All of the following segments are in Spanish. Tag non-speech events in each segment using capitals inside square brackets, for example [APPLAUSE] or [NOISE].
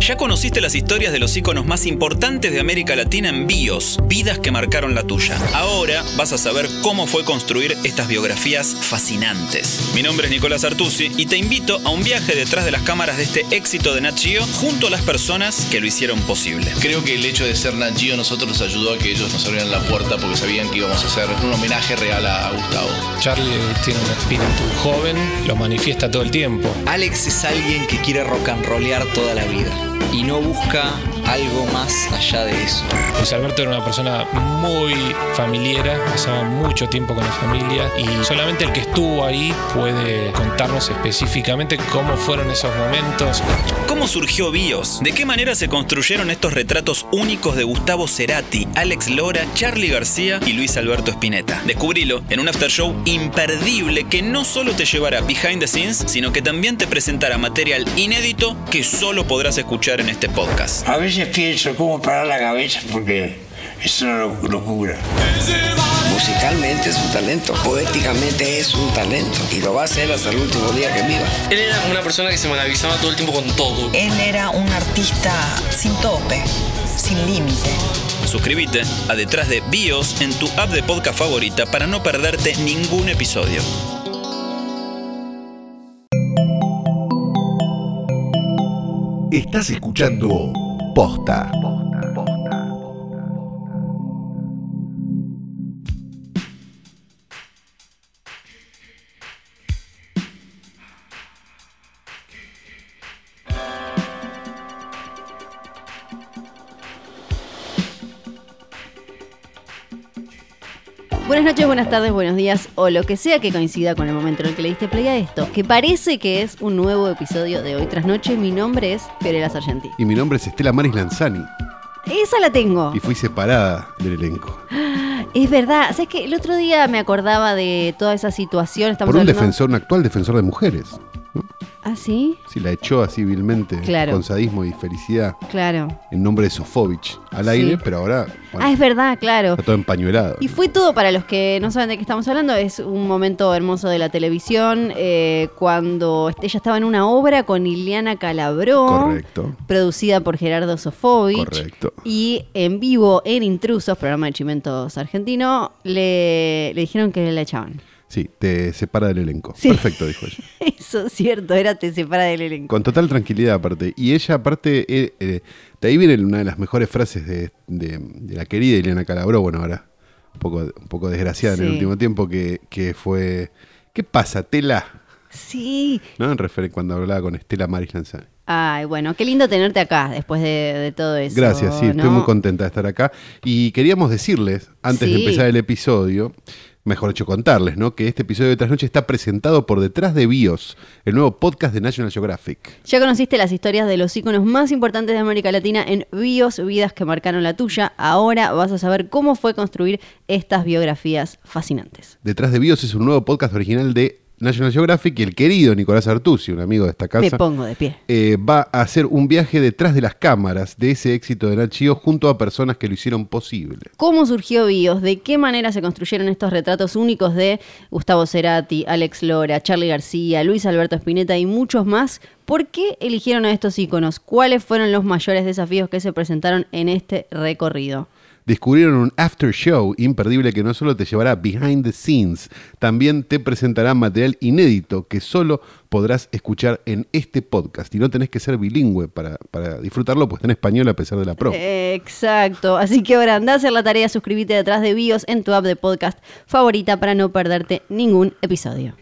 Ya conociste las historias de los íconos más importantes de América Latina en bios, vidas que marcaron la tuya. Ahora vas a saber cómo fue construir estas biografías fascinantes. Mi nombre es Nicolás Artusi y te invito a un viaje detrás de las cámaras de este éxito de Nat Geo junto a las personas que lo hicieron posible. Creo que el hecho de ser Nat Geo nosotros nos ayudó a que ellos nos abrieran la puerta porque sabían que íbamos a hacer un homenaje real a Gustavo. Charlie tiene un espíritu joven, lo manifiesta todo el tiempo. Alex es alguien que quiere rock and rollear toda la vida y no busca algo más allá de eso. Luis Alberto era una persona muy familiera, pasaba mucho tiempo con la familia y solamente el que estuvo ahí puede contarnos específicamente cómo fueron esos momentos. ¿Cómo surgió BIOS? ¿De qué manera se construyeron estos retratos únicos de Gustavo Cerati, Alex Lora, Charlie García y Luis Alberto Spinetta? Descubrilo en un after show imperdible que no solo te llevará behind the scenes, sino que también te presentará material inédito que solo podrás escuchar en este podcast. A veces pienso cómo parar la cabeza porque es una lo- locura. Musicalmente es un talento, poéticamente es un talento y lo va a hacer hasta el último día que viva. Él era una persona que se maravillaba todo el tiempo con todo. Él era un artista sin tope, sin límite. Suscríbete a Detrás de BIOS en tu app de podcast favorita para no perderte ningún episodio. Estás escuchando Posta. Buenas noches, buenas tardes, buenos días o lo que sea que coincida con el momento en el que le diste play a esto, que parece que es un nuevo episodio de Hoy Tras Noche. Mi nombre es Fiorella Sargenti. Y mi nombre es Estela Maris Lanzani. Esa la tengo. Y fui separada del elenco. Es verdad. ¿Sabes que El otro día me acordaba de toda esa situación. Estamos Por un hablando- defensor, un actual defensor de mujeres. ¿Ah, sí? Sí, la echó así vilmente Claro. con sadismo y felicidad Claro. en nombre de Sofovich al Sí. aire, pero ahora bueno, Ah, es verdad, claro. está todo empañuelado. Y fue todo para los que no saben de qué estamos hablando. Es un momento hermoso de la televisión eh, cuando ella estaba en una obra con Iliana Calabró. Correcto. Producida por Gerardo Sofovich. Correcto. Y en vivo en Intrusos, programa de Chimentos argentino, le, le dijeron que la echaban. Sí, te separa del elenco. Sí. Perfecto, dijo ella. [LAUGHS] Eso es cierto, era te separa del elenco. Con total tranquilidad aparte. Y ella aparte, eh, eh, de ahí viene una de las mejores frases de, de- de la querida Eliana Calabró, bueno, ahora un poco, un poco desgraciada en el último tiempo, que, que fue, ¿qué pasa, Tela? Sí. ¿No? En refer cuando hablaba con Estela Maris Lanzani. Ay, bueno, qué lindo tenerte acá después de, de todo eso. Gracias, sí, estoy muy contenta de estar acá. Y queríamos decirles, antes de empezar el episodio, mejor dicho, contarles, ¿no? Que este episodio de Trasnoche está presentado por Detrás de BIOS, el nuevo podcast de National Geographic. Ya conociste las historias de los íconos más importantes de América Latina en Bios, vidas que marcaron la tuya. Ahora vas a saber cómo fue construir estas biografías fascinantes. Detrás de BIOS es un nuevo podcast original de National Geographic y el querido Nicolás Artusi, un amigo de esta casa. Me pongo de pie. eh, va a hacer un viaje detrás de las cámaras de ese éxito de Nat Geo junto a personas que lo hicieron posible. ¿Cómo surgió Bios? ¿De qué manera se construyeron estos retratos únicos de Gustavo Cerati, Alex Lora, Charlie García, Luis Alberto Spinetta y muchos más? ¿Por qué eligieron a estos íconos? ¿Cuáles fueron los mayores desafíos que se presentaron en este recorrido? Descubrieron un after show imperdible que no solo te llevará behind the scenes, también te presentará material inédito que solo podrás escuchar en este podcast. Y no tenés que ser bilingüe para, para disfrutarlo, pues está en español a pesar de la pro. Exacto. Así que ahora anda a hacer la tarea, suscríbete detrás de Bios en tu app de podcast favorita para no perderte ningún episodio.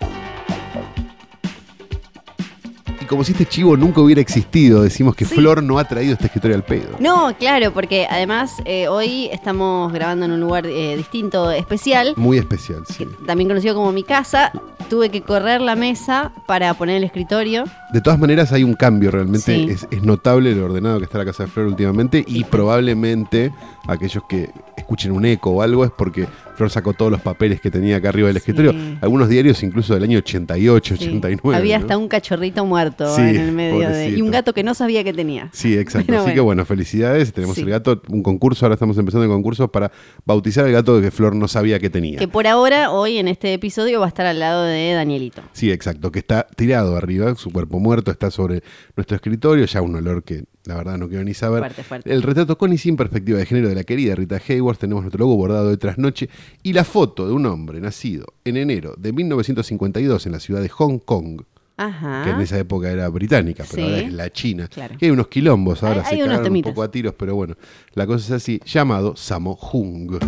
Como si este chivo nunca hubiera existido, decimos que Sí. Flor no ha traído esta historia al pedo. No, claro, porque además eh, hoy estamos grabando en un lugar eh, distinto, especial, Muy especial, sí. también conocido como mi casa. Tuve que correr la mesa para poner el escritorio. De todas maneras hay un cambio, realmente Sí. es, es notable lo ordenado que está la casa de Flor últimamente y probablemente aquellos que escuchen un eco o algo es porque Flor sacó todos los papeles que tenía acá arriba del escritorio, algunos diarios incluso del año 88, Sí. 89. Había ¿no? hasta un cachorrito muerto Sí, en el medio de, y un gato que no sabía que tenía. Sí, exacto. [LAUGHS] Pero Así que bueno, felicidades. Tenemos el gato, un concurso, ahora estamos empezando el concurso para bautizar al gato que Flor no sabía que tenía. Que por ahora, hoy en este episodio, va a estar al lado de Danielito. Sí, exacto, que está tirado arriba, su cuerpo muerto, está sobre nuestro escritorio, ya un olor que la verdad no quiero ni saber. Fuerte, fuerte. El retrato con y sin perspectiva de género de la querida Rita Hayworth, tenemos nuestro logo bordado de trasnoche y la foto de un hombre nacido en enero de 1952 en la ciudad de Hong Kong, Ajá. que en esa época era británica, pero Sí. ahora es la China. Claro. Que hay unos quilombos, ahora Hay- se hay cagaron un poco a tiros, pero bueno, la cosa es así, llamado Samo Hung.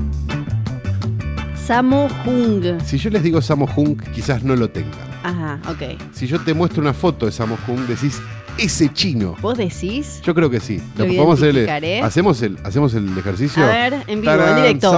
Samo Hung. Si yo les digo Samo Hung, quizás no lo tengan. Ajá, ok. Si yo te muestro una foto de Samo Hung, decís, ese chino. ¿Vos decís? Yo creo que sí. Lo hacer el- identificaré. hacemos, el, hacemos el ejercicio. A ver, en vivo, en Tarán, directo.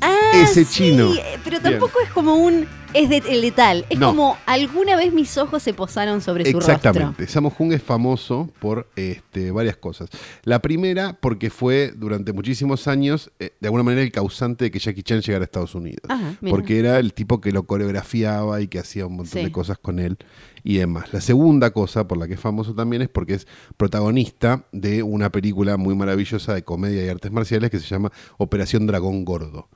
Ah, Ese sí, chino. eh, Pero tampoco es como un. Es de, letal. Es No. como alguna vez mis ojos se posaron sobre su rostro. Exactamente. Samo Hung es famoso por este, varias cosas. La primera, porque fue durante muchísimos años, eh, de alguna manera, el causante de que Jackie Chan llegara a Estados Unidos. Ajá, mira. porque era el tipo que lo coreografiaba y que hacía un montón Sí. de cosas con él y demás. La segunda cosa por la que es famoso también es porque es protagonista de una película muy maravillosa de comedia y artes marciales que se llama Operación Dragón Gordo.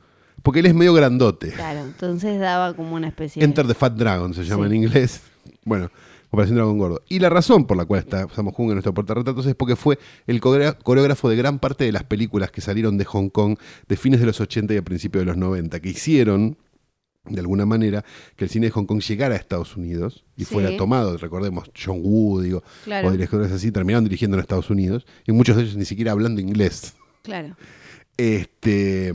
Porque él es medio grandote. Claro, entonces daba como una especie de. Enter the Fat Dragon se llama Sí. en inglés. Bueno, Operación Dragón Gordo. Y la razón por la cual está Samo Hung en nuestro portarretratos es porque fue el coreógrafo de gran parte de las películas que salieron de Hong Kong de fines de los 80 y a principios de los 90, que hicieron de alguna manera que el cine de Hong Kong llegara a Estados Unidos y Sí. fuera tomado, recordemos, John Woo, digo, Claro. o directores así, terminaron dirigiendo en Estados Unidos, y muchos de ellos ni siquiera hablando inglés. Claro. Este,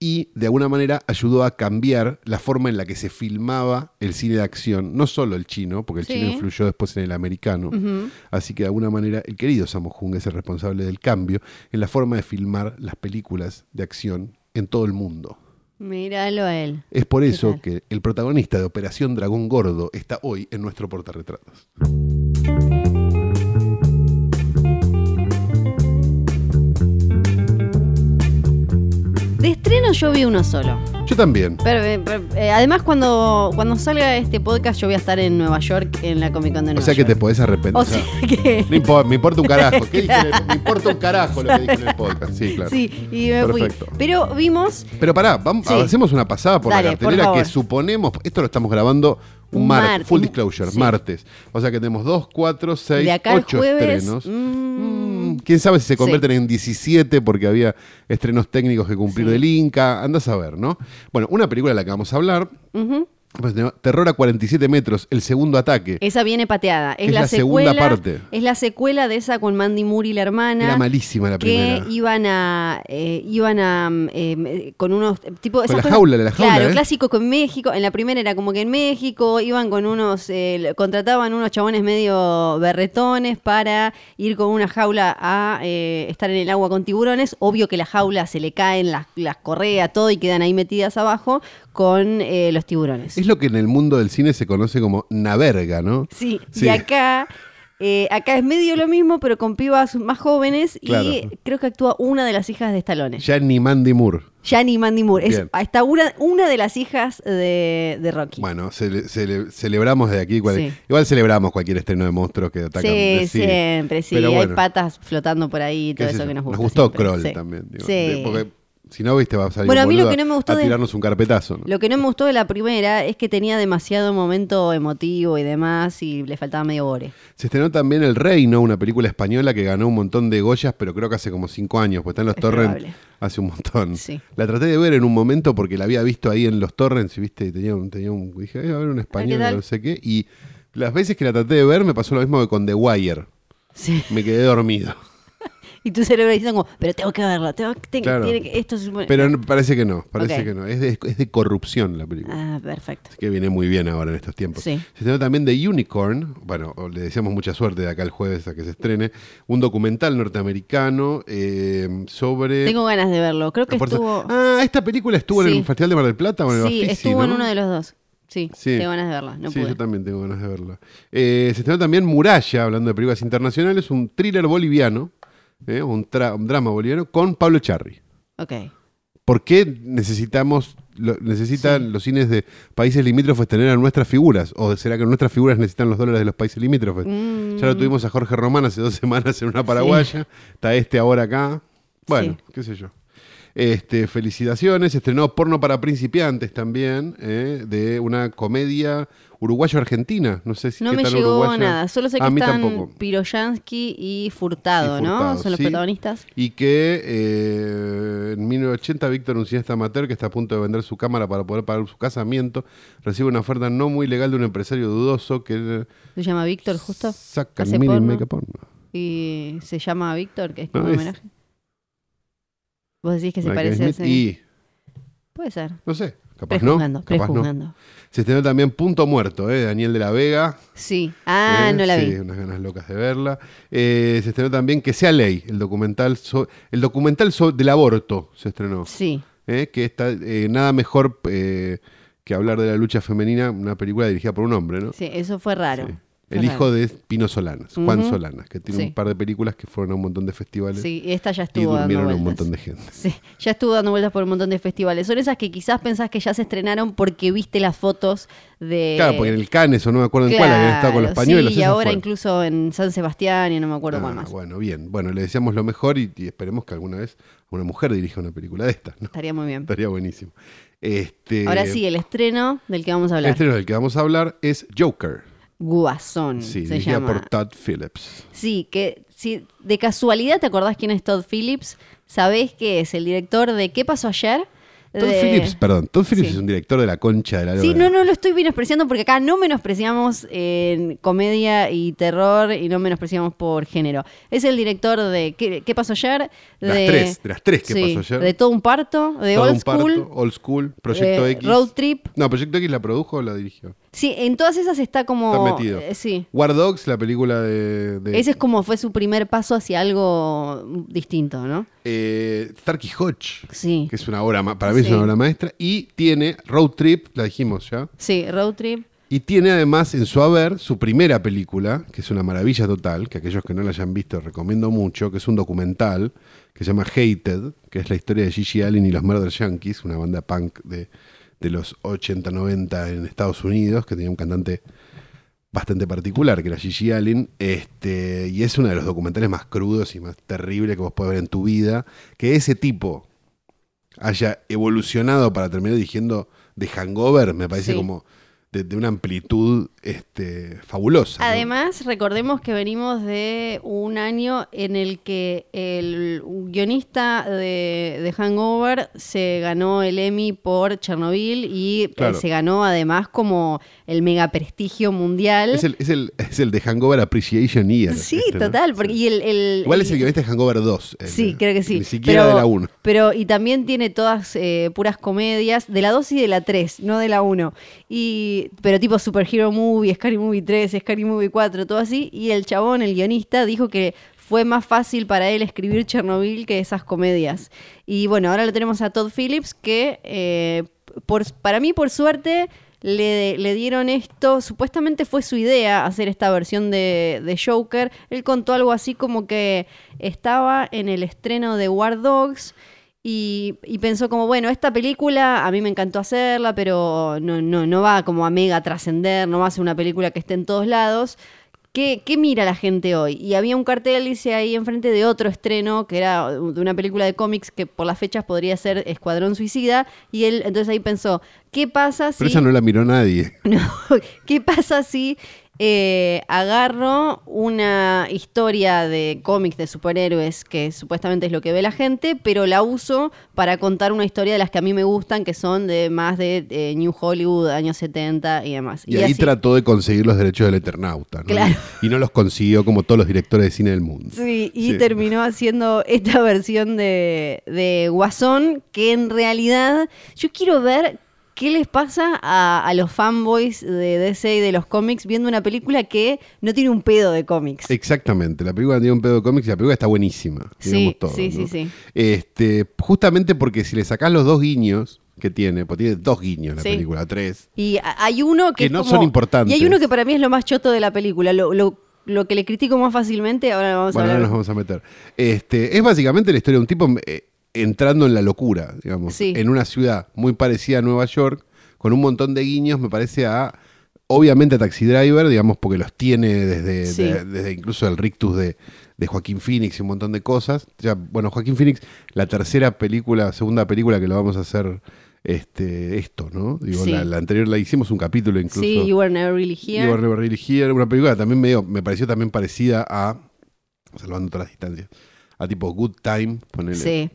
y de alguna manera ayudó a cambiar la forma en la que se filmaba el cine de acción, no solo el chino, porque el Sí. chino influyó después en el americano. Así que de alguna manera el querido Sammo Hung es el responsable del cambio en la forma de filmar las películas de acción en todo el mundo. Míralo a él. Es por ¿Qué eso que el protagonista de Operación Dragón Gordo está hoy en nuestro portarretratos. De estreno yo vi uno solo. Yo también. Pero, eh, pero, eh, además, cuando, cuando salga este podcast, yo voy a estar en Nueva York en la Comic Con de O Nueva sea que te York. podés arrepentir. O O sea, que. no importa, me importa un [LAUGHS] carajo. ¿Qué dije me importa un carajo lo que dije en el podcast. Sí, claro. Sí, y me Perfecto. fui. Pero vimos. Pero pará, vamos, Sí. hacemos una pasada por Dale, la cartelera que suponemos, esto lo estamos grabando un, martes, full disclosure, sí. martes. O sea que tenemos 2, 4, 6, De acá al 8 jueves. estrenos. mm, Mm, Quién sabe si se Sí. convierten en 17 porque había estrenos técnicos que cumplir Sí. del Inca, anda a saber, ¿no? Bueno, una película de la que vamos a hablar. Pues, Terror a 47 metros, el segundo ataque. Esa viene pateada. Es, Es la, la segunda secuela, parte. Es la secuela de esa con Mandy Moore y la hermana. Era malísima la que primera. iban a eh, iban a mm, eh, con unos tipo esas la cosas- jaula, la jaula, claro ¿eh? clásico con México en la primera era como que en México iban con unos contrataban unos chabones medio berretones para ir con una jaula a eh, estar en el agua con tiburones obvio que la jaula se le caen las, las correas todo y quedan ahí metidas abajo con los tiburones Es lo que en el mundo del cine se conoce como naverga, ¿no? Sí, Sí. y acá, eh, acá es medio lo mismo, pero con pibas más jóvenes Claro. y creo que actúa una de las hijas de Stallone. Ya ni Mandy Moore. Yani Mandy Moore. Es, está una, una de las hijas de, de Rocky. Bueno, cele- cele- celebramos de aquí. cual- Sí. Igual celebramos cualquier estreno de monstruos que atacan. sí, siempre, sí. Pero Hay bueno, patas flotando por ahí y todo eso que nos gusta. gustó siempre. Kroll Sí. también. digo, porque si no, viste, va a salir Bueno, a un mí lo boludo que no me gustó a de- tirarnos un carpetazo. ¿no? Lo que no me gustó de la primera es que tenía demasiado momento emotivo y demás y le faltaba medio gore. Se estrenó también El Reino, una película española que ganó un montón de Goyas, pero creo que hace como cinco años, pues está en los Es torrents probable. hace un montón. Sí. La traté de ver en un momento porque la había visto ahí en los torrents y viste, tenía un, tenía un, dije, "Ay, a ver un español, tal? no sé qué. Y las veces que la traté de ver me pasó lo mismo que con The Wire. Sí. Me quedé dormido. Y tu cerebro diciendo como, pero tengo que verlo, tengo, tengo- Claro. tiene que, esto supone- Pero no- parece que no, parece que no. Es de, es de corrupción la película. Ah, perfecto. Así que viene muy bien ahora en estos tiempos. Sí. Se estrenó también The Unicorn, bueno, le deseamos mucha suerte de acá el jueves a que se estrene, un documental norteamericano eh, sobre... Tengo ganas de verlo. Creo que estuvo... Ah, esta película estuvo en el Festival de Mar del Plata o en el Sí, Bafisi, estuvo en ¿no? uno de los dos. Sí, Sí. tengo ganas de verla. No sí, pude. yo también tengo ganas de verla. Eh, se estrenó también Muralla, hablando de películas internacionales, un thriller boliviano, eh, un, tra- un drama boliviano, con Pablo Charri. Ok. ¿Por qué necesitamos, lo- necesitan los cines de países limítrofes tener a nuestras figuras? ¿O será que nuestras figuras necesitan los dólares de los países limítrofes? Mm. Ya lo tuvimos a Jorge Román hace dos [LAUGHS] semanas en una paraguaya. Está este ahora acá. Bueno, qué sé yo. Este, felicitaciones. Estrenó Porno para Principiantes también, eh, de una comedia uruguayo-argentina. No sé si No me llegó uruguaya. nada. Solo sé que están. Piroyansky y Furtado, Y ¿no? Son los sí. protagonistas. Y que eh, en 1980 Víctor, un cineasta amateur que está a punto de vender su cámara para poder pagar su casamiento, recibe una oferta no muy legal de un empresario dudoso que Se llama Víctor, justo. saca el porno. Y se llama Víctor, que es como No, un es- homenaje. Vos decís que se Michael parece a ese. Y Puede ser. no sé, capaz no. Prejuzgando, Capaz no. prejuzgando. Se estrenó también Punto Muerto, ¿eh? de Daniel de la Vega. Sí. Ah, ¿eh? no la Sí, vi. unas ganas locas de verla. Eh, se estrenó también Que sea ley, el documental, so- el documental so- del aborto se estrenó. Sí. ¿eh? Que está eh, nada mejor eh, que hablar de la lucha femenina, una película dirigida por un hombre, ¿no? Sí, eso fue raro. Sí. El hijo de Pino Solanas, Juan Ujú. Solanas, que tiene Sí. un par de películas que fueron a un montón de festivales Sí, y esta ya y estuvo dando durmieron a un montón de gente. Sí, ya estuvo dando vueltas por un montón de festivales. Son esas que quizás pensás que ya se estrenaron porque viste las fotos de. Claro, porque en el Cannes o no me acuerdo en cuál habían estado con los pañuelos. Sí, y ahora fueron. incluso en San Sebastián y no me acuerdo cuál Ah, más. Bueno, bien. Bueno, le deseamos lo mejor y, y esperemos que alguna vez una mujer dirija una película de estas, ¿no? Estaría muy bien. Estaría buenísimo. Este, Ahora sí, el estreno del que vamos a El hablar. estreno del que vamos a hablar es Joker. Guasón Sí, se dirigida llama. por Todd Phillips. Sí, que si de casualidad te acordás quién es Todd Phillips, sabés que es el director de ¿Qué pasó ayer? Todd De- Phillips, perdón, Todd Phillips Sí. es un director de la concha de la Sí, no, no lo estoy menospreciando porque acá no menospreciamos en comedia y terror y no menospreciamos por género. Es el director de ¿Qué, qué pasó ayer? Las de, tres, de las tres ¿Qué sí, pasó ayer? De todo un parto, de Todo Old un parto, School. Old School, Proyecto eh, X. Road Trip. No, Proyecto X la produjo o la dirigió. Sí, en todas esas está como. Está metido. eh, sí. War Dogs, la película de. de Ese es como fue su primer paso hacia algo distinto, ¿no? eh, Starkey Hodge, Sí. que es una obra, para mí es una obra maestra. Y tiene Road Trip, la dijimos ya. Sí, Road Trip. Y tiene además en su haber su primera película, que es una maravilla total, que aquellos que no la hayan visto recomiendo mucho, que es un documental que se llama Hated, que es la historia de Gigi Allen y los Murder Yankees, una banda punk de, de los 80-90 en Estados Unidos, que tenía un cantante bastante particular, que era Gigi Allen, este, y es uno de los documentales más crudos y más terribles que vos podés ver en tu vida, que ese tipo haya evolucionado para terminar dirigiendo The Hangover, me parece Sí. como de, de una amplitud este, fabulosa. ¿no? Además, recordemos que venimos de un año en el que el guionista de, de Hangover se ganó el Emmy por Chernobyl y eh, se ganó además como el mega prestigio mundial. Es el, es, el, es el de Hangover Appreciation Year. sí, este, ¿no? total. Porque, y el, el- Igual es el- el guionista de Hangover 2. el- Sí, creo que sí. Ni siquiera Pero- de la 1. Pero, y también tiene todas eh, puras comedias, de la 2 y de la 3, no de la 1. Y, pero tipo Superhero Movie, Scary Movie 3, Scary Movie 4, todo así. Y el chabón, el guionista, dijo que fue más fácil para él escribir Chernobyl que esas comedias. Y bueno, ahora lo tenemos a Todd Phillips, que eh, por, para mí, por suerte, le, le dieron esto. Supuestamente fue su idea hacer esta versión de, de Joker. Él contó algo así como que estaba en el estreno de War Dogs. Y, y pensó como, bueno, esta película a mí me encantó hacerla, pero no, no, no va como a mega trascender, no va a ser una película que esté en todos lados. ¿Qué, qué mira la gente hoy? Y había un cartel, dice, ahí enfrente de otro estreno, que era de una película de cómics que por las fechas podría ser Escuadrón Suicida. Y él entonces ahí pensó, ¿qué pasa si... Pero esa no la miró nadie. [LAUGHS] No, ¿qué pasa si eh, agarro una historia de cómics de superhéroes, que supuestamente es lo que ve la gente, pero la uso para contar una historia de las que a mí me gustan, que son de más de New Hollywood, años 70 y demás? Y, ahí así- trató de conseguir los derechos del Eternauta. ¿no? Claro. Y no los consiguió como todos los directores de cine del mundo. Sí, y Sí. terminó haciendo esta versión de, de Guasón, que en realidad yo quiero ver qué les pasa a, a los fanboys de DC y de los cómics viendo una película que no tiene un pedo de cómics. Exactamente, la película tiene un pedo de cómics y la película está buenísima. Sí, todo, sí, ¿no? sí, sí. Este, justamente porque si le sacás los dos guiños que tiene, porque tiene dos guiños la Sí. película, tres. Y hay uno que, Que no como- son importantes. Y hay uno que para mí es lo más choto de la película. Lo, lo- lo que le critico más fácilmente, ahora vamos Bueno, a ahora hablar. nos vamos a meter. Este, es básicamente la historia de un tipo eh, entrando en la locura, digamos, Sí. en una ciudad muy parecida a Nueva York, con un montón de guiños, me parece, a obviamente a Taxi Driver, digamos, porque los tiene desde, Sí. de- desde incluso el rictus de, de Joaquín Phoenix y un montón de cosas. Ya, bueno, Joaquín Phoenix, la tercera película, segunda película que lo vamos a hacer este, esto, ¿no? Digo, Sí. la, la anterior la hicimos un capítulo incluso. Sí, You Were Never Really Here. You Were Never Really Here, una película también medio, me pareció también parecida a, salvando todas las distancias, a tipo Good Time, ponele, Sí.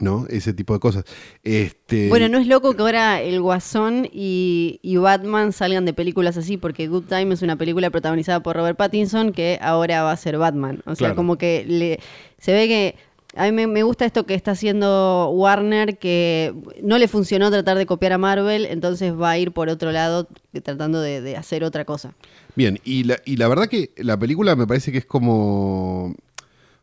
¿No? Ese tipo de cosas. Este, Bueno, no es loco que ahora el Guasón y, y Batman salgan de películas así, porque Good Time es una película protagonizada por Robert Pattinson que ahora va a ser Batman. O sea, Claro. como que le, se ve que. A mí me, me gusta esto que está haciendo Warner, que no le funcionó tratar de copiar a Marvel, entonces va a ir por otro lado tratando de, de hacer otra cosa. Bien, y la, y la verdad que la película me parece que es como...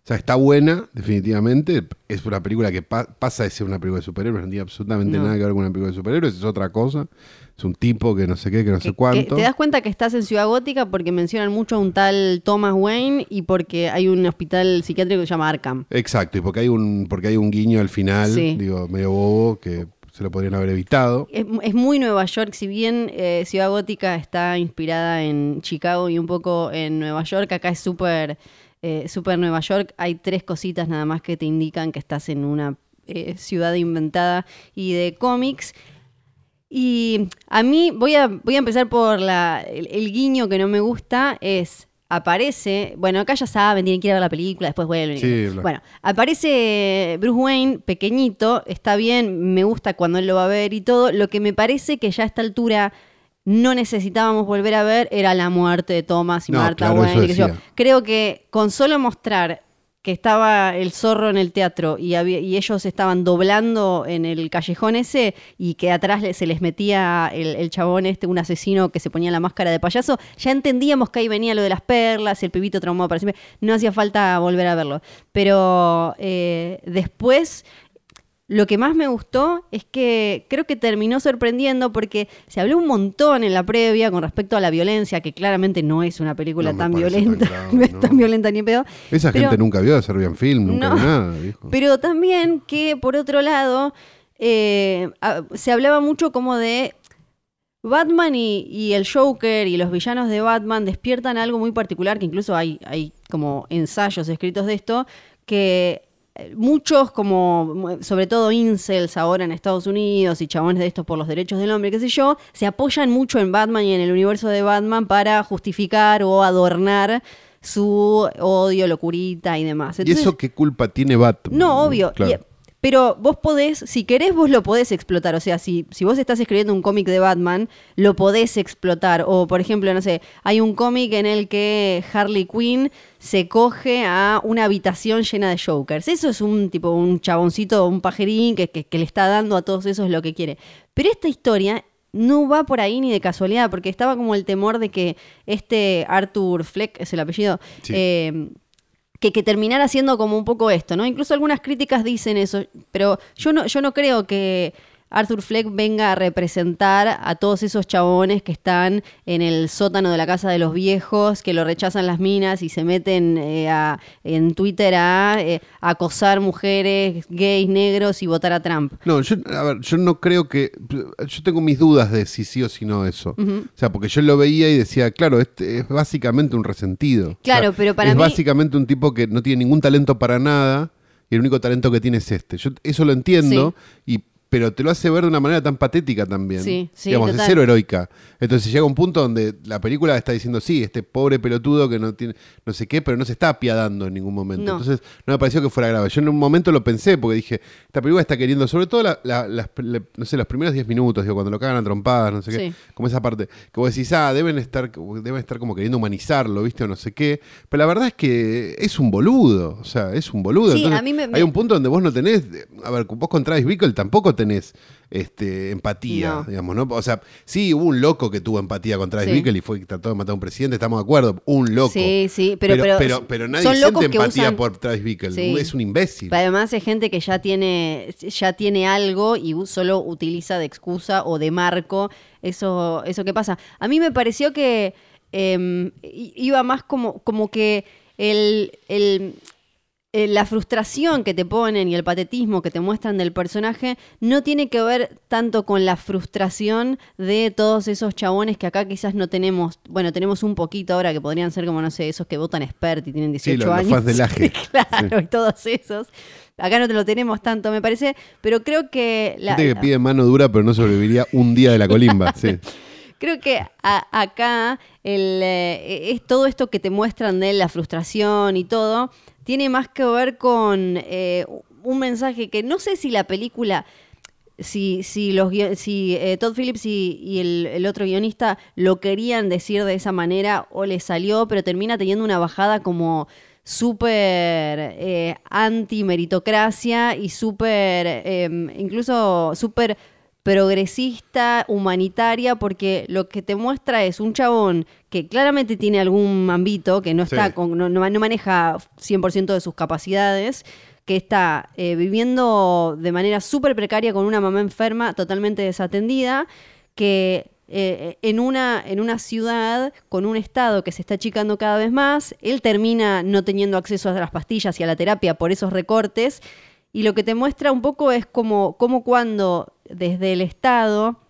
O sea, está buena, definitivamente. Es una película que pa- pasa de ser una película de superhéroes, no tiene absolutamente No. nada que ver con una película de superhéroes, es otra cosa. Es un tipo que no sé qué, que no sé cuánto. te das cuenta que estás en Ciudad Gótica porque mencionan mucho a un tal Thomas Wayne y porque hay un hospital psiquiátrico que se llama Arkham. Exacto, y porque hay un, porque hay un guiño al final, Sí. digo, medio bobo, que se lo podrían haber evitado. Es, es muy Nueva York, si bien eh, Ciudad Gótica está inspirada en Chicago y un poco en Nueva York, acá es súper eh, súper Nueva York, hay tres cositas nada más que te indican que estás en una eh, ciudad inventada y de cómics. Y a mí, voy a, voy a empezar por la, el, el guiño que no me gusta, es, aparece, bueno, acá ya saben, tienen que ir a ver la película, después vuelven. Sí, bueno, aparece Bruce Wayne, pequeñito, está bien, me gusta cuando él lo va a ver y todo. Lo que me parece que ya a esta altura no necesitábamos volver a ver era la muerte de Thomas y No, Martha claro, eso Wayne. y yo. Creo que con solo mostrar que estaba el zorro en el teatro y, había- y ellos estaban doblando en el callejón ese y que atrás se les metía el, el chabón este, un asesino que se ponía la máscara de payaso, ya entendíamos que ahí venía lo de las perlas, el pibito traumado para siempre, no hacía falta volver a verlo. Pero eh, después... Lo que más me gustó es que creo que terminó sorprendiendo porque se habló un montón en la previa con respecto a la violencia, que claramente no es una película No tan parece tan violenta, [LAUGHS] grave, no es ¿no? tan violenta ni pedo. Esa Pero- gente nunca vio de Serbian Film, nunca No. vio nada, viejo. Pero también que, por otro lado, eh, se hablaba mucho como de Batman y, y el Joker y los villanos de Batman despiertan algo muy particular, que incluso hay, hay como ensayos escritos de esto, que muchos como, sobre todo incels ahora en Estados Unidos y chabones de estos por los derechos del hombre, qué sé yo, se apoyan mucho en Batman y en el universo de Batman para justificar o adornar su odio, locurita y demás. ¿Y eso qué culpa tiene Batman? no, obvio. Claro. Y- pero vos podés, si querés, vos lo podés explotar. O sea, si, si vos estás escribiendo un cómic de Batman, lo podés explotar. O, por ejemplo, no sé, hay un cómic en el que Harley Quinn se coge a una habitación llena de Jokers. Eso es un tipo, un chaboncito, un pajerín que, que- que le está dando a todos esos lo que quiere. Pero esta historia no va por ahí ni de casualidad, porque estaba como el temor de que este Arthur Fleck, es el apellido, Sí. eh, que, que terminara siendo como un poco esto, ¿no? Incluso algunas críticas dicen eso, pero yo no, yo no creo que Arthur Fleck venga a representar a todos esos chabones que están en el sótano de la casa de los viejos, que lo rechazan las minas y se meten eh, a- en Twitter a, eh, acosar mujeres, gays, negros y votar a Trump. No, yo, a ver, yo no creo que. Yo tengo mis dudas de si sí o si no eso. O sea, porque yo lo veía y decía, claro, este es básicamente un resentido. Claro, O sea, pero para es mí- básicamente un tipo que no tiene ningún talento para nada y el único talento que tiene es este. Yo eso lo entiendo, y, pero te lo hace ver de una manera tan patética también. Sí, sí, Digamos, es total. cero heroica. Entonces llega un punto donde la película está diciendo, sí, este pobre pelotudo que no tiene no sé qué, pero no se está apiadando en ningún momento. No. Entonces no me pareció que fuera grave. Yo en un momento lo pensé porque dije, esta película está queriendo, sobre todo la- la- las, no sé, los primeros 10 minutos, digo, cuando lo cagan a trompadas, no sé qué, Sí. como esa parte, que vos decís, ah, deben estar, deben estar como queriendo humanizarlo, ¿viste? O no sé qué. Pero la verdad es que es un boludo, o sea, es un boludo. Sí, Entonces, a mí me- me- Hay un punto donde vos no tenés, a ver, vos con Travis Bickle tampoco tenés este, empatía, No. digamos, ¿no? O sea, sí, hubo un loco que tuvo empatía con Travis Sí. Bickle y fue que trató de matar a un presidente, estamos de acuerdo, un loco. Sí, sí, pero- pero, pero pero, pero nadie son siente empatía usan- por Travis Bickle, Sí. es un imbécil. Pero además es gente que ya tiene, ya tiene algo y solo utiliza de excusa o de marco eso, eso que pasa. A mí me pareció que eh, i- iba más como, como que el, el, eh, la frustración que te ponen y el patetismo que te muestran del personaje no tiene que ver tanto con la frustración de todos esos chabones que acá quizás no tenemos, bueno, tenemos un poquito ahora que podrían ser como, no sé, esos que votan expert y tienen 18 Sí, los, los años. fans del aje. claro, y todos esos. Acá no te lo tenemos tanto, me parece, pero creo que... La, Gente que pide mano dura, pero no sobreviviría un día de la colimba. Sí. [LAUGHS] Creo que a- acá el, eh, es todo esto que te muestran de la frustración y todo, tiene más que ver con eh, un mensaje que no sé si la película, si, si, los, si eh, Todd Phillips y, y el, otro guionista lo querían decir de esa manera o les salió, pero termina teniendo una bajada como súper eh, anti-meritocracia y súper, eh, incluso súper progresista, humanitaria, porque lo que te muestra es un chabón que claramente tiene algún ambito, que no está Sí. con- no, no- maneja 100% de sus capacidades, que está eh, viviendo de manera súper precaria con una mamá enferma, totalmente desatendida, que eh, en, una, en una ciudad con un estado que se está achicando cada vez más, él termina no teniendo acceso a las pastillas y a la terapia por esos recortes, y lo que te muestra un poco es como, como cuando desde el Estado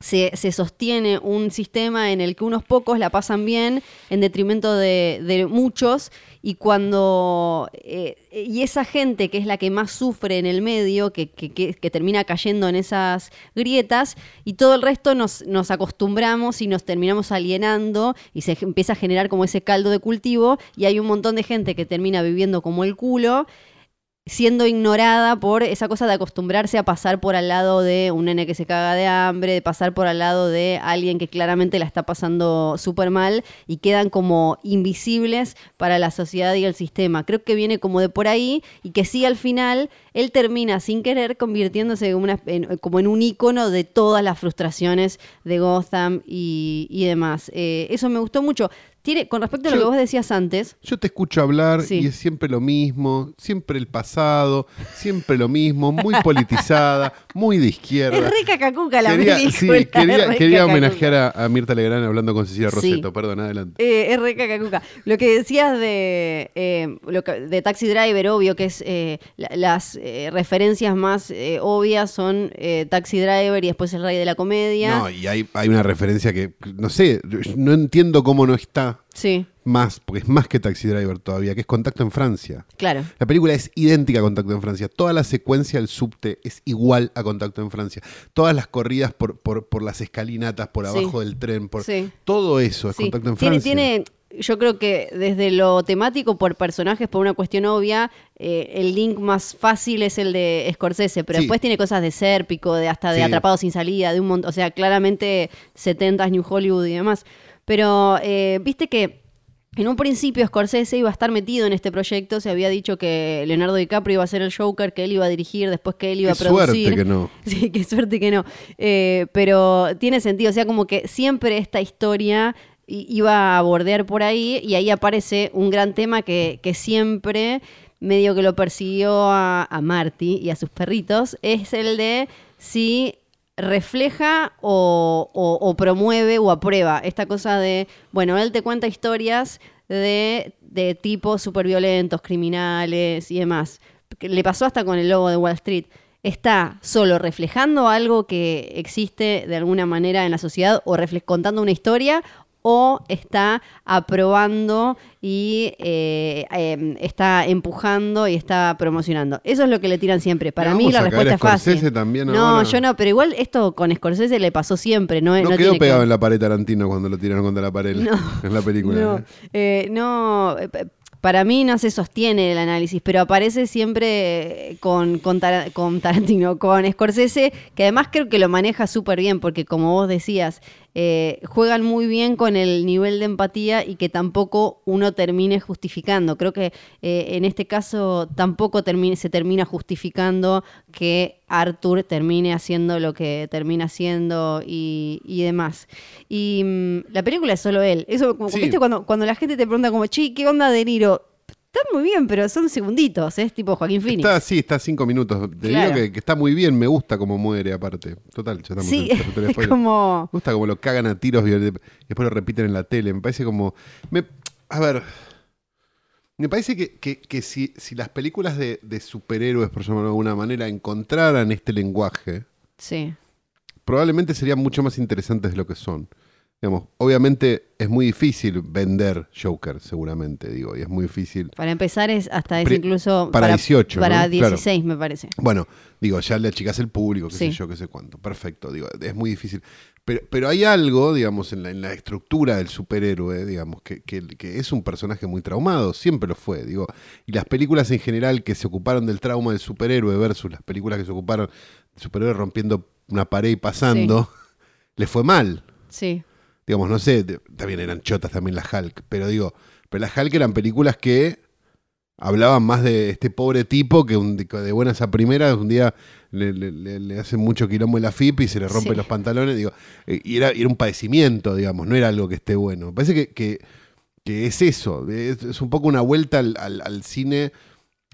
se, se sostiene un sistema en el que unos pocos la pasan bien en detrimento de, de muchos y cuando eh, y esa gente que es la que más sufre en el medio que, que- que- que termina cayendo en esas grietas y todo el resto nos, nos acostumbramos y nos terminamos alienando y se empieza a generar como ese caldo de cultivo y hay un montón de gente que termina viviendo como el culo siendo ignorada por esa cosa de acostumbrarse a pasar por al lado de un nene que se caga de hambre, de pasar por al lado de alguien que claramente la está pasando súper mal y quedan como invisibles para la sociedad y el sistema. Creo que viene como de por ahí y que sí al final él termina sin querer convirtiéndose en una- como en un icono de todas las frustraciones de Gotham y, y demás. Eh, eso me gustó mucho. Tiene, con respecto a lo Yo- que vos decías antes, Yo te escucho hablar Sí. y es siempre lo mismo, siempre el pasado, siempre lo mismo, muy politizada, muy de izquierda. es re cacacuca la quería, película. sí, [LAUGHS] quería, homenajear a, a Mirta Legrand hablando con Cecilia Sí. Roseto. Perdón, adelante. Eh, es re cacacuca. Lo que decías de, eh, lo que- de Taxi Driver, obvio que es eh, la- las eh, referencias más obvias son Taxi Driver y después El Rey de la Comedia. No, y hay, hay una referencia que, no sé, no entiendo cómo no está Sí, más, porque es más que Taxi Driver todavía, que es Contacto en Francia. claro. La película es idéntica a Contacto en Francia. Toda la secuencia del subte es igual a Contacto en Francia. Todas las corridas por, por, por las escalinatas, por Sí. abajo del tren, por Sí. todo eso es Sí. Contacto en tiene, Francia. tiene, yo creo que desde lo temático por personajes, por una cuestión obvia, eh, el link más fácil es el de Scorsese, pero Sí. después tiene cosas de Sérpico, de hasta de Sí. Atrapado sin salida, de un montón, o sea, claramente 70s New Hollywood y demás. Pero eh, viste que en un principio Scorsese iba a estar metido en este proyecto, se había dicho que Leonardo DiCaprio iba a ser el Joker, que él iba a dirigir, después que él iba Qué a producir. suerte que no. [LAUGHS] Sí, qué suerte que no. Eh, pero tiene sentido, o sea, como que siempre esta historia iba a bordear por ahí y ahí aparece un gran tema que, que siempre medio que lo persiguió a, a Marty y a sus perritos, es el de si refleja o, o- o promueve o aprueba esta cosa de, bueno, él te cuenta historias de, de tipos súper violentos, criminales y demás. Le pasó hasta con el logo de Wall Street. Está solo reflejando algo que existe de alguna manera en la sociedad o contando una historia o está aprobando y eh, eh, está empujando y está promocionando. Eso es lo que le tiran siempre. Para mí la respuesta es fácil. También no, ahora. yo no, pero igual esto con Scorsese le pasó siempre. No, No, no quedó pegado que- en la pared Tarantino cuando lo tiraron contra la pared No. [LAUGHS] en la película. No, eh, no, eh, p- para mí no se sostiene el análisis, pero aparece siempre con, con, Tar- con Tarantino, con Scorsese, que además creo que lo maneja súper bien, porque como vos decías, eh, juegan muy bien con el nivel de empatía y que tampoco uno termine justificando. Creo que eh, en este caso tampoco termine, se termina justificando que Arthur termine haciendo lo que termina haciendo y, y demás. Y mm, la película es solo él. Eso, como, Sí. ¿viste? Cuando, cuando la gente te pregunta como, chi, ¿qué onda De Niro? Está muy bien, pero son segunditos, es tipo Joaquín Phoenix. Está, sí, está cinco minutos. Te Claro. digo que, que está muy bien, me gusta cómo muere aparte. Total, ya estamos Sí, en [LAUGHS] es como... Me gusta como lo cagan a tiros y después lo repiten en la tele. Me parece como. me- a ver. Me parece que, que- que si, si las películas de, de superhéroes, por llamarlo de alguna manera, encontraran este lenguaje, Sí. probablemente serían mucho más interesantes de lo que son. Digamos, obviamente es muy difícil vender Joker, seguramente, digo, y es muy difícil. Para empezar es hasta es incluso para 18, para ¿no? Claro. 16 me parece. Bueno, digo, ya le achicas el público, qué sé Sí. yo, qué sé cuánto. Perfecto, digo, es muy difícil. Pero, pero hay algo, digamos, en la, en la estructura del superhéroe, digamos, que, que- que es un personaje muy traumado, siempre lo fue, digo. Y las películas en general que se ocuparon del trauma del superhéroe versus las películas que se ocuparon del superhéroe rompiendo una pared y pasando, [LAUGHS] le fue mal. Sí. Digamos, no sé, también eran chotas también las Hulk, pero digo, pero las Hulk eran películas que hablaban más de este pobre tipo que un- de buenas a primeras un día le, le- le- le hacen mucho quilombo en la FIP y se le rompen Sí. los pantalones, digo, eh, y era, era un padecimiento, digamos, no era algo que esté bueno. Me parece que, que- que es eso, es, es un poco una vuelta al, al- al cine,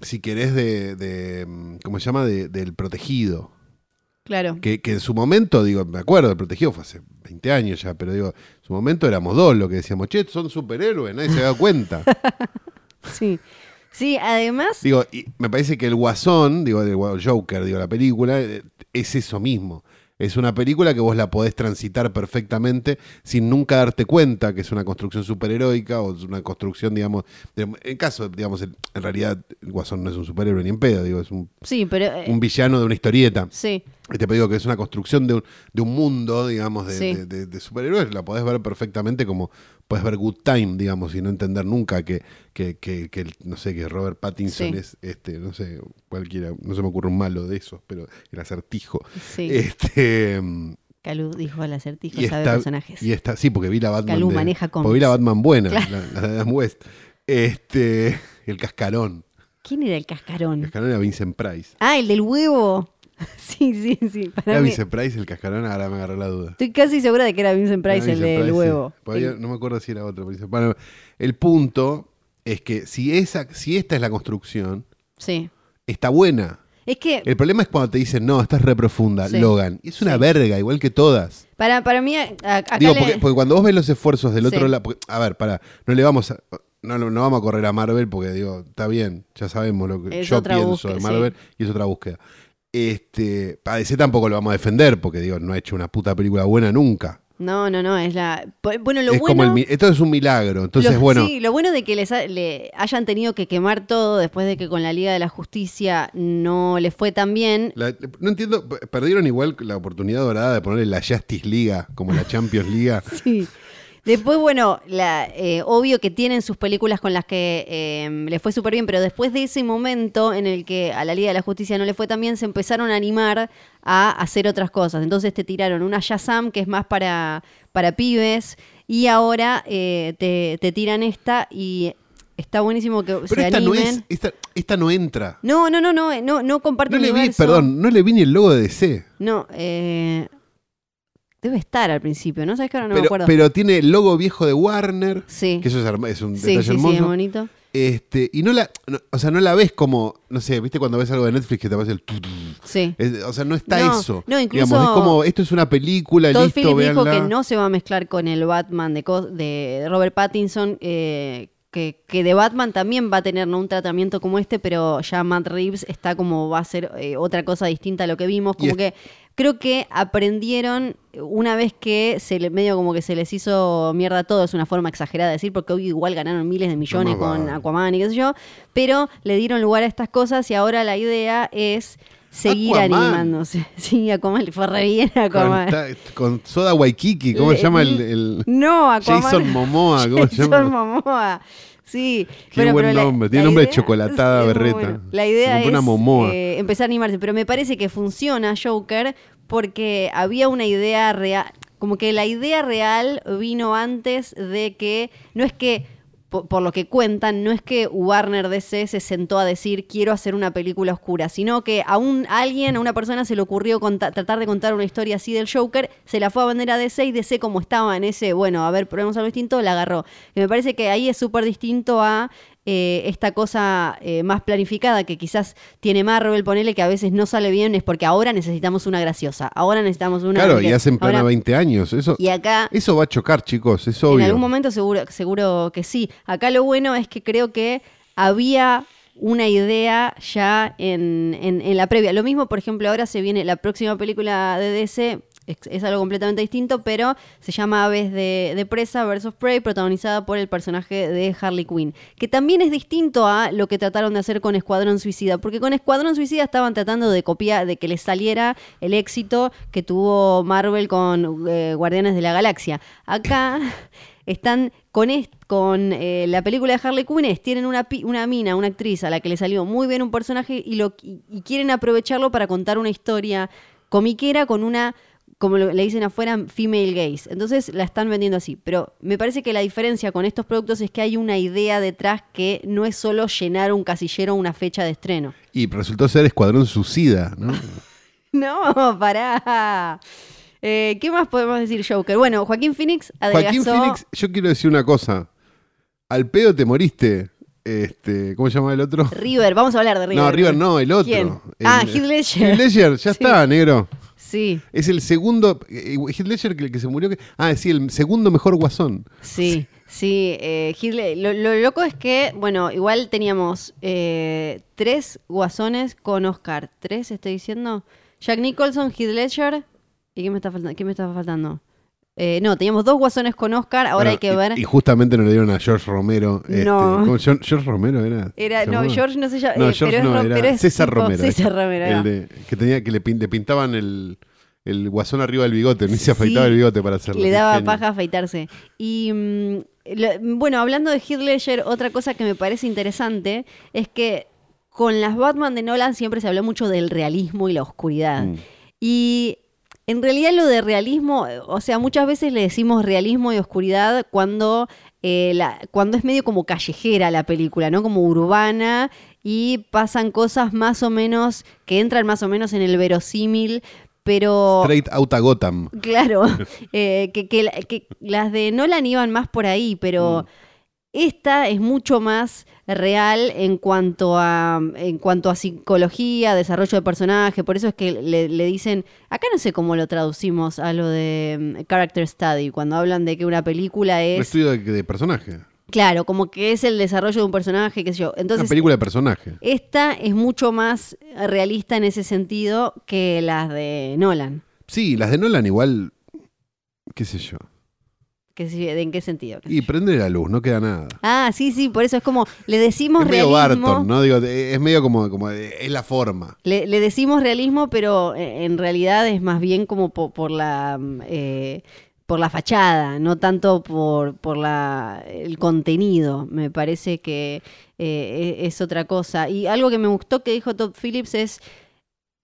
si querés, de, de, mm, ¿cómo se llama?, de- del protegido. Claro. Que, que en su momento, digo, me acuerdo, el protegido fue hace 20 años ya, pero digo, en su momento éramos dos lo que decíamos, che, son superhéroes, nadie se da cuenta. [LAUGHS] Sí. Sí, además, digo, y me parece que el Guasón, digo, el Joker, digo, la película, eh, es eso mismo. Es una película que vos la podés transitar perfectamente sin nunca darte cuenta que es una construcción superheroica o es una construcción, digamos, de- en caso, digamos, en realidad el Guasón no es un superhéroe ni en pedo, digo, es un, sí, pero eh, un villano de una historieta. sí. Este, pero digo que es una construcción de un, de un mundo, digamos, de, Sí. de- de- de superhéroes. La podés ver perfectamente como puedes ver Good Time, digamos, y no entender nunca que, que, que- que el- no sé, que Robert Pattinson Sí. es, este, no sé, cualquiera, no se me ocurre un malo de esos, pero el acertijo. Sí. Este, Calú dijo al acertijo, y sabe está, personajes. y está, sí, porque vi la Batman. Calú de- maneja porque vi la. Batman buena, Claro. la, la de Adam West. Este, el cascarón. ¿Quién era el El cascarón? cascarón era Vincent Price. Ah, el del huevo. [LAUGHS] Sí, sí, sí. Para Era mí- Vincent Price el cascarón, ahora me agarró la duda. Estoy casi segura de que era Vincent Price Era el Vincent del Price, sí. huevo. No me acuerdo si era otro. Bueno, el punto es que si, esa, si esta es la construcción, Sí. está buena. Es que El problema es cuando te dicen, no, esta es re profunda, Sí. Logan. Y es una Sí. verga, igual que todas. para, para mí, a- acá Digo, le- porque, porque cuando vos ves los esfuerzos del otro Sí. lado. porque- A ver, para, no le vamos a. No, no, vamos a correr a Marvel porque digo, está bien, ya sabemos lo que Es yo pienso de Marvel y es otra búsqueda. Este, a DC tampoco lo vamos a defender porque digo, no ha hecho una puta película buena nunca. No, no, no, es la... Bueno, lo es bueno... como el, mi- esto es un milagro. Entonces, lo- bueno, Sí, lo bueno de que les ha- le hayan tenido que quemar todo después de que con la Liga de la Justicia no les fue tan bien. La- no entiendo, perdieron igual la oportunidad dorada de ponerle la Justice Liga como la Champions Liga. [LAUGHS] Sí. Después, bueno, la, eh, obvio que tienen sus películas con las que eh, les fue súper bien, pero después de ese momento en el que a la Liga de la Justicia no le fue tan bien, se empezaron a animar a hacer otras cosas. Entonces te tiraron una Shazam que es más para, para pibes y ahora eh, te, te tiran esta y está buenísimo que Pero se esta no animen. es, esta, esta no entra. No, no, no, no, no, no comparte No le vi, perdón, no le vi ni el logo de DC. No, eh, debe estar al principio, ¿no? ¿Sabes que ahora no me acuerdo? pero tiene el logo viejo de Warner. Sí. Que eso es, un sí, detalle sí, sí, hermoso. es bonito. Este, y no la, no- o sea, no la ves como, no sé, viste cuando ves algo de Netflix que te aparece el tu, tu, Sí. es- o sea, no está No, eso. no, incluso- Digamos, es como, esto es una película, Todd listo, Phillips dijo que no se va a mezclar con el Batman de, de Robert Pattinson, eh, que, que de Batman también va a tener ¿no? un tratamiento como este, pero ya Matt Reeves está como va a ser eh, otra cosa distinta a lo que vimos. Como que creo que aprendieron una vez que se le medio como que se les hizo mierda todo, es una forma exagerada de decir, porque hoy igual ganaron miles de millones con. Aquaman y qué sé yo, pero le dieron lugar a estas cosas y ahora la idea es seguir Aquaman. animándose. [LAUGHS] Sí, Aquaman le fue re bien con, Aquaman. ta- con Soda Waikiki, ¿cómo se llama el, el- No, Aquaman. Jason Momoa, ¿cómo se [LAUGHS] Jason llama? Momoa. Sí. Qué Bueno, buen pero nombre, la tiene nombre de chocolatada sí, berreta. bueno. La idea es una Momoa. eh, empezar a animarse, pero me parece que funciona Joker porque había una idea real, como que la idea real vino antes de que, no es que, po- por, lo que cuentan, no es que Warner DC se sentó a decir quiero hacer una película oscura, sino que a un alguien, a una persona se le ocurrió tratar de contar una historia así del Joker, se la fue a vender a DC y DC como estaba en ese, bueno, a ver, probemos algo distinto, la agarró. Y me parece que ahí es súper distinto a eh, esta cosa eh, más planificada que quizás tiene Marvel, ponele que a veces no sale bien, es porque ahora necesitamos una graciosa, ahora necesitamos una... Claro, que- y hacen plana ahora- 20 años. Eso, Y acá... eso va a chocar, chicos, es En obvio. algún momento seguro, seguro que sí. Acá lo bueno es que creo que había una idea ya en, en- en la previa. Lo mismo, por ejemplo, ahora se viene la próxima película de DC. Es, algo completamente distinto, pero se llama Aves de, de Presa vs. Prey, protagonizada por el personaje de Harley Quinn. Que también es distinto a lo que trataron de hacer con Escuadrón Suicida, porque con Escuadrón Suicida estaban tratando de copiar, de que les saliera el éxito que tuvo Marvel con eh, Guardianes de la Galaxia. Acá [LAUGHS] están con, con eh, la película de Harley Quinn, tienen una, una mina, una actriz a la que le salió muy bien un personaje y, lo, y quieren aprovecharlo para contar una historia comiquera con una, como le dicen afuera, female gaze. Entonces la están vendiendo así. Pero me parece que la diferencia con estos productos es que hay una idea detrás que no es solo llenar un casillero o una fecha de estreno. Y resultó ser Escuadrón Suicida, ¿no? [LAUGHS] No, pará. Eh, ¿Qué más podemos decir, Joker? Bueno, Joaquín Phoenix adelgazó... Joaquín Phoenix, yo quiero decir una cosa. Al pedo te moriste. Este, ¿Cómo se llama el otro? River, vamos a hablar de River. No, River no, el otro. ¿Quién? El- ah, Heath Ledger. Heath Ledger, ya [LAUGHS] Sí. está, negro. Sí, Es el segundo. eh, Heath Ledger, que, el que se murió. que- ah, sí, el segundo mejor guasón. sí, sí. eh, Heath Led- lo, lo loco es que, bueno, igual teníamos eh, tres guasones con Oscar. ¿Tres estoy diciendo? Jack Nicholson, Heath Ledger. ¿Y qué me está faltando? ¿Qué me está faltando? Eh, no, teníamos dos guasones con Oscar, ahora Bueno, hay que ver. Y, justamente no le dieron a George Romero. este, No. ¿cómo? George, George Romero era. Era, ¿Se no? George no se llama. No, eh, George pero, no, era pero es César tipo- Romero. César Romero. El de- que tenía que le, pin- le pintaban el, el guasón arriba del bigote, ni se afeitaba Sí, el bigote para hacerlo. Le daba genio. paja afeitarse. Y mm, lo- bueno, hablando de Heath Ledger, otra cosa que me parece interesante es que con las Batman de Nolan siempre se habló mucho del realismo y la oscuridad. Mm. Y en realidad lo de realismo, o sea, muchas veces le decimos realismo y oscuridad cuando, eh, la- cuando es medio como callejera la película, ¿no? Como urbana y pasan cosas más o menos que entran más o menos en el verosímil, pero... Straight out a Gotham. Claro, [LAUGHS] eh, que, que la- que las de Nolan iban más por ahí, pero esta es mucho más real en cuanto a en cuanto a psicología, desarrollo de personaje, por eso es que le, le dicen, acá no sé cómo lo traducimos a lo de mm, character study, cuando hablan de que una película Un es estudio de, de personaje. claro, como que es el desarrollo de un personaje, qué sé yo. Una Entonces, película de personaje. esta es mucho más realista en ese sentido que las de Nolan. Sí, las de Nolan igual. ¿Qué sé yo? Si- ¿En qué sentido? Y prende la luz, no queda nada. Ah, sí, sí, por eso es como, le decimos Es medio realismo. Barton, ¿no? Digo, es medio como, como es la forma. Le, le decimos realismo, pero eh, en realidad es más bien como po- por, la eh, por la fachada, no tanto por, por la, el contenido. Me parece que eh, es, es otra cosa. Y algo que me gustó que dijo Todd Phillips es.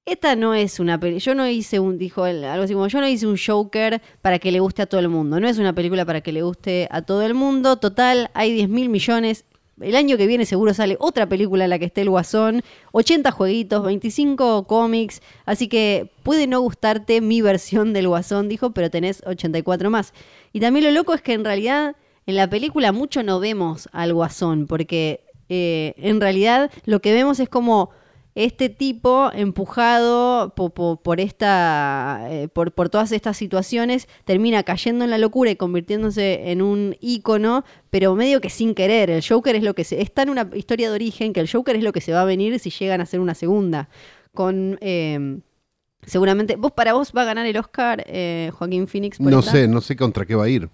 Esta no es una película. Yo no hice un. Dijo él, algo así como: Yo no hice un Joker para que le guste a todo el mundo. No es una película para que le guste a todo el mundo. Total, hay 10 mil millones. El año que viene seguro sale otra película en la que esté el Guasón, 80 jueguitos, 25 cómics, así que puede no gustarte mi versión del Guasón, dijo, pero tenés 84 más. Y también lo loco es que en realidad en la película mucho no vemos al Guasón, porque eh, en realidad lo que vemos es como este tipo empujado po- po- por, esta eh, por, por todas estas situaciones termina cayendo en la locura y convirtiéndose en un ícono pero medio que sin querer el Joker es lo que se está en una historia de origen que el Joker es lo que se va a venir si llegan a hacer una segunda con eh, seguramente vos para vos va a ganar el Oscar eh, Joaquín Phoenix por No esta? sé, no sé contra qué va a ir.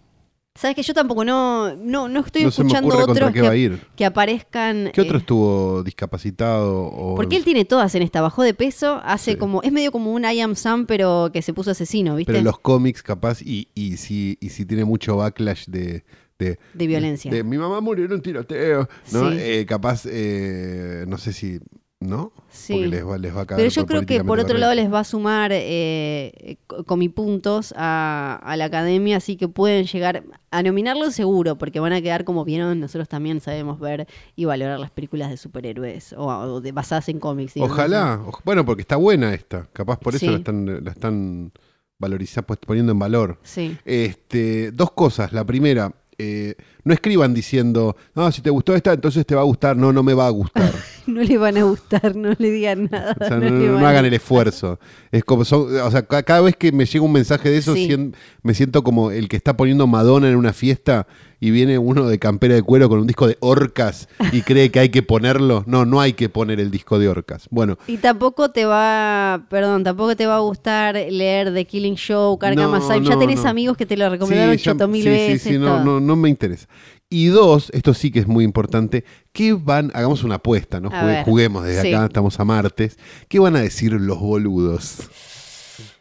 Sabes que yo tampoco no no, no estoy No escuchando otros que, va a ir. que aparezcan ¿Qué otro eh, estuvo discapacitado? O... Porque él tiene todas en esta, bajó de peso, hace Sí. como, es medio como un I am Sam, pero que se puso asesino, ¿viste? Pero en los cómics, capaz, y, y, si, y si tiene mucho backlash de. De, De violencia. de, mi mamá murió en un tiroteo. ¿no? Sí. Eh, capaz, eh, no sé si. ¿No? Sí. Porque les va, les va a caer Pero yo creo que por otro lado les va a sumar eh, co- comipuntos a, a la academia, así que pueden llegar a nominarlo seguro, porque van a quedar como vieron, nosotros también sabemos ver y valorar las películas de superhéroes o, o de, basadas en cómics. digamos. Ojalá. oj- Bueno, porque está buena esta. Capaz por eso Sí. la están, la están valorizando, pues, poniendo en valor. Sí. Este, dos cosas. La primera, eh, no escriban diciendo, no, si te gustó esta, entonces te va a gustar. No, no me va a gustar. [LAUGHS] no le van a gustar, no le digan [LAUGHS] nada. O sea, no hagan el esfuerzo. Es como son, o sea, ca- cada vez que me llega un mensaje de eso, Sí. sien- me siento como el que está poniendo Madonna en una fiesta y viene uno de campera de cuero con un disco de orcas y cree que hay que ponerlo. No, no hay que poner el disco de orcas. Bueno, Y tampoco te va, perdón, tampoco te va a gustar leer The Killing Show, Arkham No, Asylum. ya tenés no. amigos que te lo recomendaron Sí, ya- 8000 sí, sí, veces. sí, no, todo. no, no me interesa. Y dos, esto sí que es muy importante, ¿qué van, hagamos una apuesta, ¿no? Juguemos desde sí. acá, estamos a martes. ¿Qué van a decir los boludos?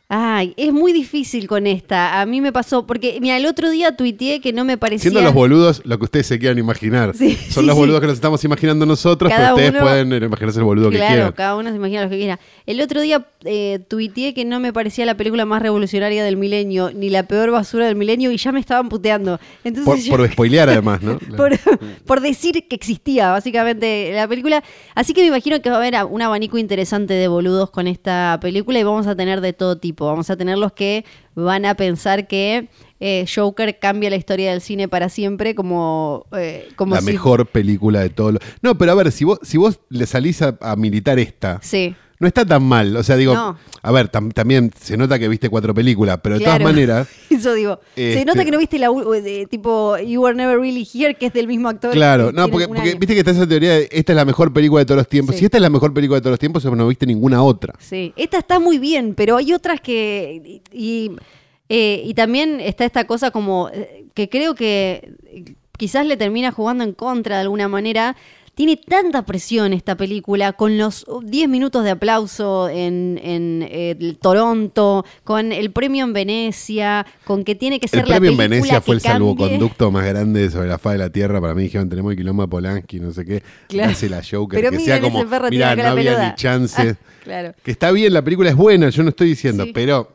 Ay, es muy difícil con esta. A mí me pasó, porque, mira, el otro día tuiteé que no me parecía... Siendo los boludos lo que ustedes se quieran imaginar. Sí, Son sí, los sí. boludos que nos estamos imaginando nosotros, Cada pero ustedes uno- pueden eh, imaginarse el boludo que Claro, quieran. cada uno se imagina lo que quiera. El otro día eh, tuiteé que no me parecía la película más revolucionaria del milenio, ni la peor basura del milenio, y ya me estaban puteando. Entonces Por, yo- por spoilear [LAUGHS] además, ¿no? por, por decir que existía básicamente la película. Así que me imagino que va a haber un abanico interesante de boludos con esta película y vamos a tener de todo tipo. Vamos a tener los que van a pensar que eh, Joker cambia la historia del cine para siempre como, eh, como la si- mejor película de todo. lo- No, pero a ver, si vos, si vos le salís a, a militar esta, Sí. No está tan mal. O sea, digo, No. a ver, tam- también se nota que viste cuatro películas, pero de Claro. todas maneras, [LAUGHS] Eso digo. Se Este- nota que no viste la de, tipo You Were Never Really Here, que es del mismo actor. claro, no, porque, porque viste que está esa teoría de esta es la mejor película de todos los tiempos. Sí. Si esta es la mejor película de todos los tiempos, no viste ninguna otra. Sí, esta está muy bien, pero hay otras que... Y, y, eh, y también está esta cosa como eh, que creo que eh, quizás le termina jugando en contra de alguna manera. Tiene tanta presión esta película, con los 10 minutos de aplauso en, en, eh, Toronto, con el premio en Venecia, con que tiene que ser El premio en la película Venecia fue el cambie. salvoconducto más grande sobre la faz de la tierra. Para mí dijeron, tenemos el quilombo de Polanski, no sé qué. Claro. Hace la Joker, Pero que sea como, mira, no la había peluda". ni chance. Ah, claro. Que está bien, la película es buena, yo no estoy diciendo, Sí. pero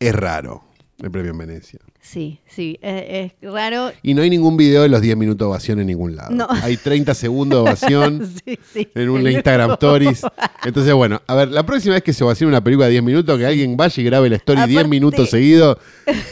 es raro el premio en Venecia. Sí, sí, es, es raro. Y no hay ningún video de los 10 minutos de ovación en ningún lado. No. Hay 30 segundos de ovación [LAUGHS] Sí, sí. en un Instagram Stories. Entonces, bueno, a ver, la próxima vez que se ovacione una película de 10 minutos, que alguien vaya y grabe la story 10 Aparte- minutos seguidos,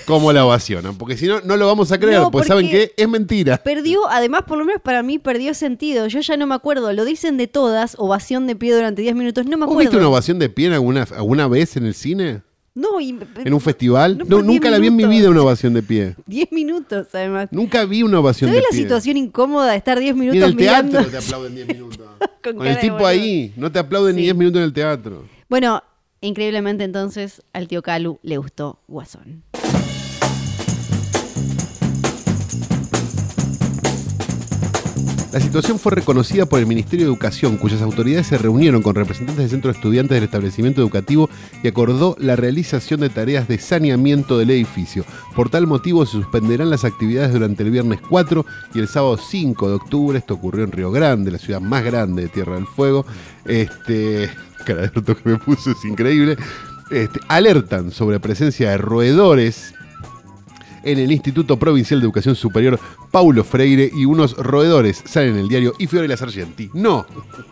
¿cómo la ovacionan? Porque si no, no lo vamos a creer, No, porque saben que es mentira. Perdió, además, por lo menos para mí, perdió sentido. Yo ya no me acuerdo. Lo dicen de todas, ovación de pie durante 10 minutos. No me ¿Vos acuerdo. viste una ovación de pie alguna, alguna vez en el cine? No, y- ¿En un festival? No, 10 nunca la vi en mi minutos. vida una ovación de pie. [LAUGHS] 10 minutos, además. Nunca vi una ovación ¿Sabes de la pie. situación incómoda de estar 10 Ni en minutos el teatro mirando? te [LAUGHS] aplauden 10 minutos. Con Con el tipo boludo. ahí, no te aplauden ni. 10 minutos en el teatro. Bueno, increíblemente entonces al tío Calu le gustó Guasón. La situación fue reconocida por el Ministerio de Educación, cuyas autoridades se reunieron con representantes del centro de estudiantes del establecimiento educativo y acordó la realización de tareas de saneamiento del edificio. Por tal motivo se suspenderán las actividades durante el viernes 4 y el sábado 5 de octubre. Esto ocurrió en Río Grande, la ciudad más grande de Tierra del Fuego. Este, [LAUGHS] cara que me puso es increíble. Este, alertan sobre presencia de roedores en el Instituto Provincial de Educación Superior Paulo Freire y unos roedores salen en el diario Y Fiore la Sargenti. No,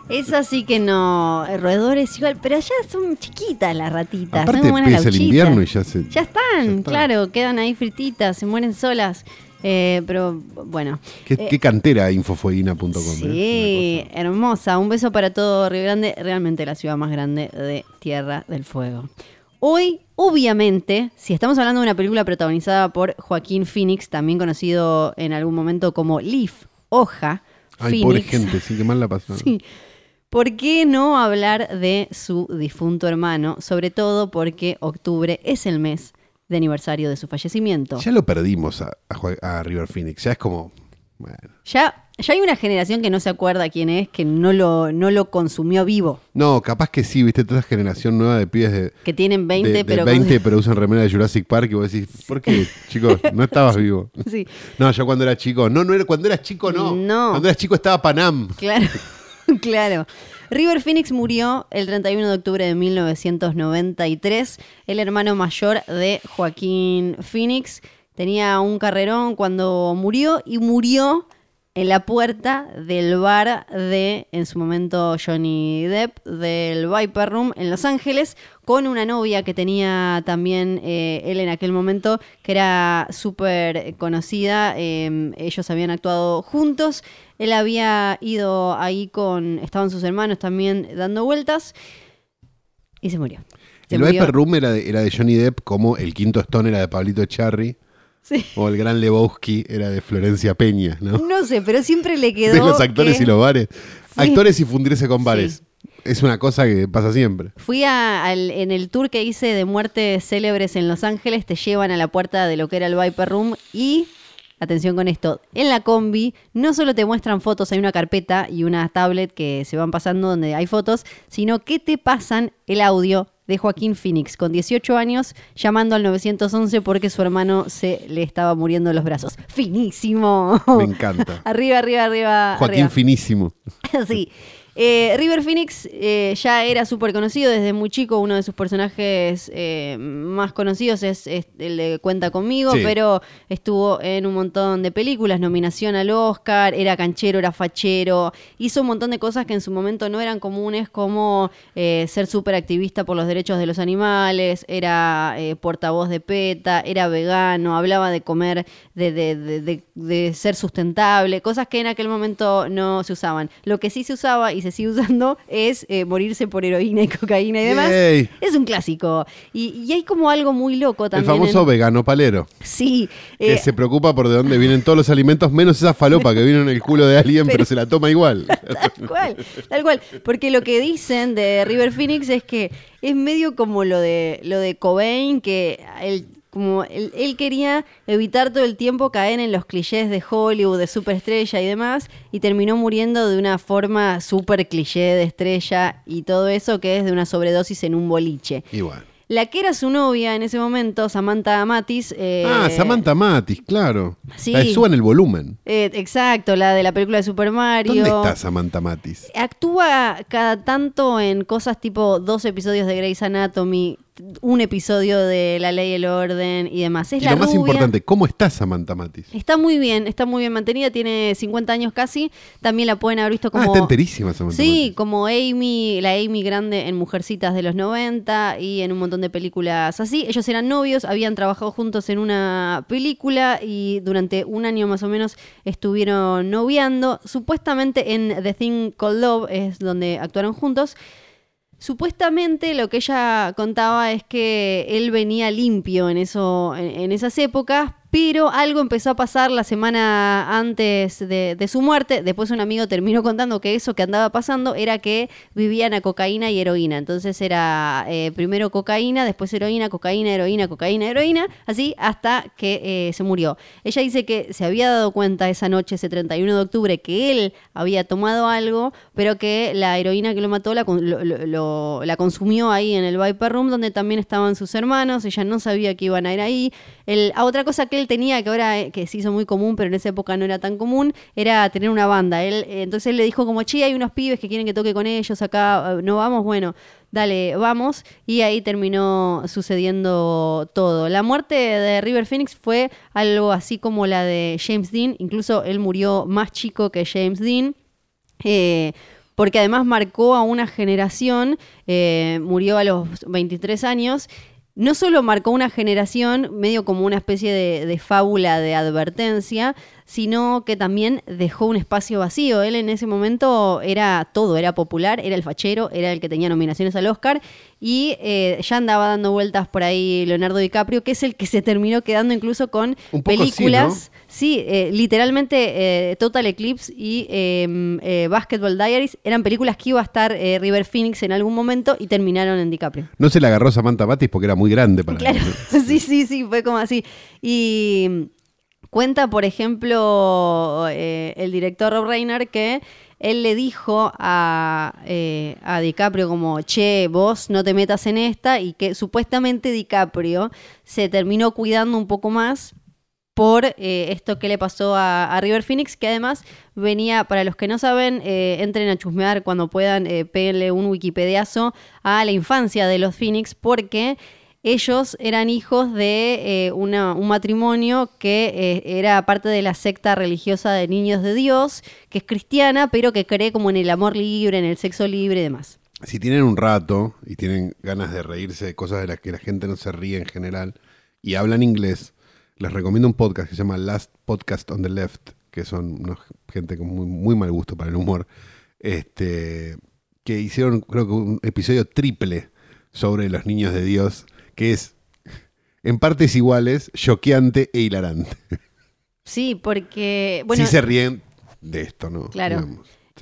Es así que no, eh, roedores igual, pero allá son chiquitas las ratitas. aparte son buenas empieza el invierno y ya se... Ya están, Ya están. claro, quedan ahí frititas, se mueren solas. Eh, pero bueno. ¿Qué, Eh, qué cantera infofueguina.com? Sí, hermosa. Un beso para todo Río Grande, realmente la ciudad más grande de Tierra del Fuego. Hoy, obviamente, si estamos hablando de una película protagonizada por Joaquín Phoenix, también conocido en algún momento como Leaf, Hoja. Ay, pobre Phoenix. gente, sí, que mal la pasaron. [LAUGHS] Sí. ¿Por qué no hablar de su difunto hermano? Sobre todo porque octubre es el mes de aniversario de su fallecimiento. Ya lo perdimos a, a River Phoenix, ya es como... Bueno. Ya, ya hay una generación que no se acuerda quién es, que no lo, no lo consumió vivo. No, capaz que sí, viste, toda esa generación nueva de pibes de... Que tienen 20, de- de pero... 20 pero usan remera de Jurassic Park y vos decís, ¿por qué, chicos? No estabas [LAUGHS] vivo. Sí, No, yo cuando era chico, no, no era, cuando eras chico no. No. Cuando eras chico estaba Panam. claro, [LAUGHS] claro. River Phoenix murió el 31 de octubre de 1993, el hermano mayor de Joaquín Phoenix. Tenía un carrerón cuando murió y murió en la puerta del bar de, en su momento, Johnny Depp, del Viper Room en Los Ángeles, con una novia que tenía también eh, él en aquel momento, que era súper conocida. Eh, ellos habían actuado juntos. Él había ido ahí con, estaban sus hermanos también dando vueltas y se murió. Se el murió. Viper Room era de, era de Johnny Depp, como el quinto Stone era de Pablito Echarri, Sí. o el gran Lebowski era de Florencia Peña, ¿no? No sé, pero siempre le [LAUGHS] quedó. de los actores que- y los bares. Sí. Actores y fundirse con bares. Es una cosa que pasa siempre. Fui a- al- en el tour que hice de muertes célebres en Los Ángeles, te llevan a la puerta de lo que era el Viper Room y, atención con esto, en la combi no solo te muestran fotos, hay una carpeta y una tablet que se van pasando donde hay fotos, sino que te pasan el audio de Joaquín Phoenix, con 18 años, llamando al 911 porque su hermano se le estaba muriendo en los brazos. ¡Finísimo! Me encanta. [LAUGHS] arriba, arriba, arriba. Joaquín arriba. finísimo. [LAUGHS] sí. Eh, River Phoenix eh, ya era súper conocido desde muy chico. Uno de sus personajes eh, más conocidos es, es el de Cuenta conmigo, Sí. pero estuvo en un montón de películas, nominación al Oscar, era canchero, era fachero, hizo un montón de cosas que en su momento no eran comunes, como ser súper activista por los derechos de los animales, era portavoz de PETA, era vegano, hablaba de comer, de, de- de- de- de ser sustentable, cosas que en aquel momento no se usaban. Lo que sí se usaba y se sigue usando es eh, morirse por heroína y cocaína y demás. Yay. Es un clásico. Y, y hay como algo muy loco El también. famoso en- vegano palero. Sí. Que eh, se preocupa por de dónde vienen todos los alimentos, menos esa falopa que vino en el culo de alguien, pero, Pero- se la toma igual. Tal cual, tal cual. Porque lo que dicen de River Phoenix es que es medio como lo de lo de Cobain, que él, como él, él quería evitar todo el tiempo caer en los clichés de Hollywood, de superestrella y demás, y terminó muriendo de una forma súper cliché de estrella y todo eso que es de una sobredosis en un boliche. Igual. La que era su novia en ese momento, Samantha Matis. eh, ah, Samantha Matis, claro. sí. La de Suban el volumen. eh, exacto, la de la película de Super Mario. ¿Dónde está Samantha Matis? Actúa cada tanto en cosas tipo dos episodios de Grey's Anatomy, un episodio de La Ley y el Orden y demás. Es Y la lo más rubia. importante, ¿cómo está Samantha Matis? Está muy bien, está muy bien mantenida, tiene 50 años casi. También la pueden haber visto como. Ah, está enterísima Samantha Sí, como Amy, la Amy grande en Mujercitas de los 90 y en un montón de películas así. Ellos eran novios, habían trabajado juntos en una película y durante un año más o menos estuvieron noviando. Supuestamente en The Thing Called Love es donde actuaron juntos. Supuestamente lo que ella contaba es que él venía limpio en, eso, en, esas épocas, pero algo empezó a pasar la semana antes de, su muerte. Después un amigo terminó contando que eso que andaba pasando era que vivían a cocaína y heroína. Entonces era eh, primero cocaína, después heroína, cocaína, heroína, cocaína, heroína, así hasta que eh, se murió. Ella dice que se había dado cuenta esa noche, ese 31 de octubre, que él había tomado algo, pero que la heroína que lo mató la, lo- consumió ahí en el Viper Room, donde también estaban sus hermanos. Ella no sabía que iban a ir ahí. El, a otra cosa que él tenía, que ahora eh, que se hizo muy común, pero en esa época no era tan común, era tener una banda. Él, eh, entonces él le dijo como, che, hay unos pibes que quieren que toque con ellos acá, eh, no vamos, bueno, dale, vamos. Y ahí terminó sucediendo todo. La muerte de River Phoenix fue algo así como la de James Dean, incluso él murió más chico que James Dean. Porque además marcó a una generación, murió a los 23 años. No solo marcó una generación, medio como una especie de, de fábula de advertencia, sino que también dejó un espacio vacío. Él en ese momento era todo, era popular, era el fachero, era el que tenía nominaciones al Oscar y eh, ya andaba dando vueltas por ahí Leonardo DiCaprio, que es el que se terminó quedando incluso con poco sí, películas. Sí, eh, literalmente eh, Total Eclipse y eh, eh, Basketball Diaries eran películas que iba a estar River Phoenix en algún momento y terminaron en DiCaprio. No se la agarró Samantha Matis porque era muy grande para [LAUGHS] Claro, él, ¿no? [LAUGHS] sí, sí, sí, fue como así. Y cuenta, por ejemplo, eh, el director Rob Reiner que él le dijo a, eh, a DiCaprio como, che, vos no te metas en esta y que supuestamente DiCaprio se terminó cuidando un poco más por eh, esto que le pasó a, a River Phoenix, que además venía, para los que no saben, entren a chusmear cuando puedan, péguenle un Wikipediazo a la infancia de los Phoenix, porque ellos eran hijos de eh, un matrimonio que eh, era parte de la secta religiosa de Niños de Dios, que es cristiana, pero que cree como en el amor libre, en el sexo libre y demás. Si tienen un rato y tienen ganas de reírse de cosas de las que la gente no se ríe en general y hablan inglés, les recomiendo un podcast que se llama Last Podcast on the Left, que son gente con muy, muy mal gusto para el humor, este, que hicieron creo que un episodio triple sobre los niños de Dios, que es en partes iguales, choqueante e hilarante. Sí, porque, bueno, sí se ríen de esto, ¿no? Claro.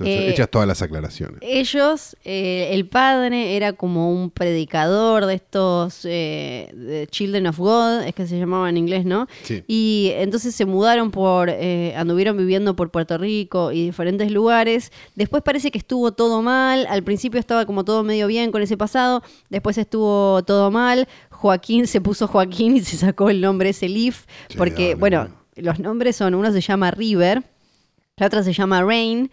Entonces, Eh, hechas todas las aclaraciones. ellos, eh, el padre era como un predicador de estos eh, de Children of God, es que se llamaba en inglés, ¿no? Sí. Y entonces se mudaron por, anduvieron viviendo por Puerto Rico y diferentes lugares. Después parece que estuvo todo mal. Al principio estaba como todo medio bien con ese pasado. Después estuvo todo mal. Joaquín se puso Joaquín y se sacó el nombre ese Leaf. Sí, porque, dale, bueno, bueno. los nombres son, uno se llama River, la otra se llama Rain,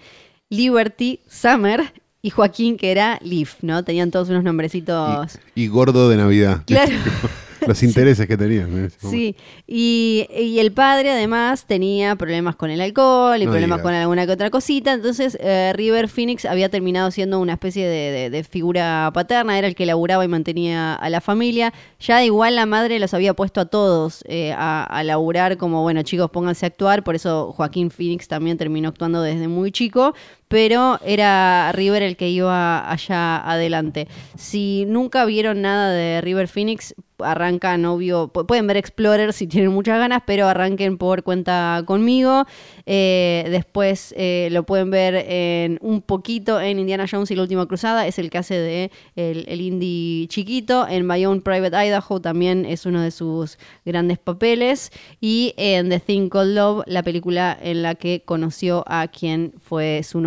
Liberty, Summer y Joaquín que era Leaf, ¿no? Tenían todos unos nombrecitos. Y gordo de Navidad. Claro. [LAUGHS] Los intereses que tenían. ¿eh? Sí, y, y el padre además tenía problemas con el alcohol y No problemas digas. con alguna que otra cosita, entonces eh, River Phoenix había terminado siendo una especie de, de- de figura paterna, era el que laburaba y mantenía a la familia, ya igual la madre los había puesto a todos eh, a, a laburar como, bueno chicos, pónganse a actuar, por eso Joaquín Phoenix también terminó actuando desde muy chico, pero era River el que iba allá adelante. Si nunca vieron nada de River Phoenix, arrancan, obvio, pu- pueden ver Explorer si tienen muchas ganas, pero arranquen por cuenta conmigo. Eh, después eh, lo pueden ver en un poquito en Indiana Jones y la última cruzada, es el que hace de el, indie chiquito. En My Private Idaho también es uno de sus grandes papeles. Y en The Thing Called Love, la película en la que conoció a quien fue su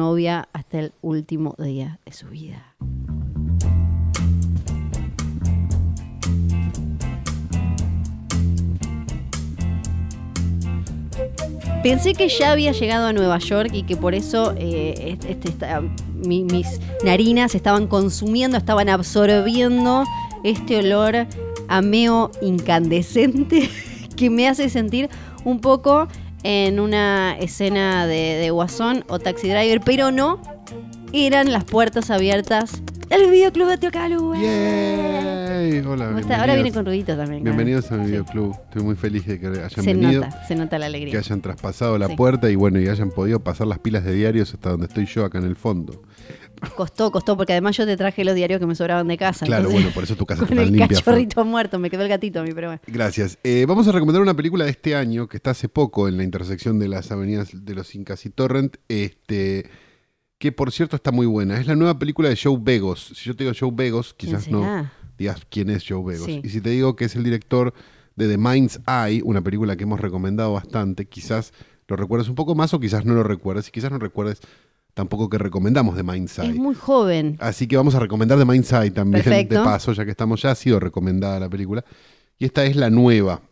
hasta el último día de su vida. Pensé que ya había llegado a Nueva York y que por eso eh, este- mis narinas estaban consumiendo, estaban absorbiendo este olor a meo incandescente [LAUGHS] que me hace sentir un poco en una escena de, de Guasón o Taxi Driver, pero no, eran las puertas abiertas del videoclub de Tío Calu. Yay. Hola. Ahora viene bienvenidos. con ruiditos también. claro. Bienvenidos al videoclub. Estoy muy feliz de que hayan Se venido, nota, se nota la alegría. que hayan traspasado la Sí. puerta y bueno, y hayan podido pasar las pilas de diarios hasta donde estoy yo acá en el fondo. Costó, costó, porque además yo te traje los diarios que me sobraban de casa. Claro, entonces, bueno, por eso tu casa [LAUGHS] está Con tan el limpia. Cachorrito muerto, me quedó el gatito a mí, pero bueno. Gracias. Eh, vamos a recomendar una película de este año que está hace poco en la intersección de las avenidas de los Incas y Torrent, este, que por cierto está muy buena. Es la nueva película de Joe Begos. Si yo te digo Joe Begos, ¿Quién quizás no digas quién es Joe Begos. Sí. Y si te digo que es el director de The Mind's Eye, una película que hemos recomendado bastante, quizás lo recuerdes un poco más o quizás no lo recuerdes. Y quizás no recuerdes tampoco que recomendamos The Mind's Eye. Es muy joven. Así que vamos a recomendar The Mind's Eye también Perfecto. de paso, ya que estamos ya, ha sido recomendada la película. Y esta es la nueva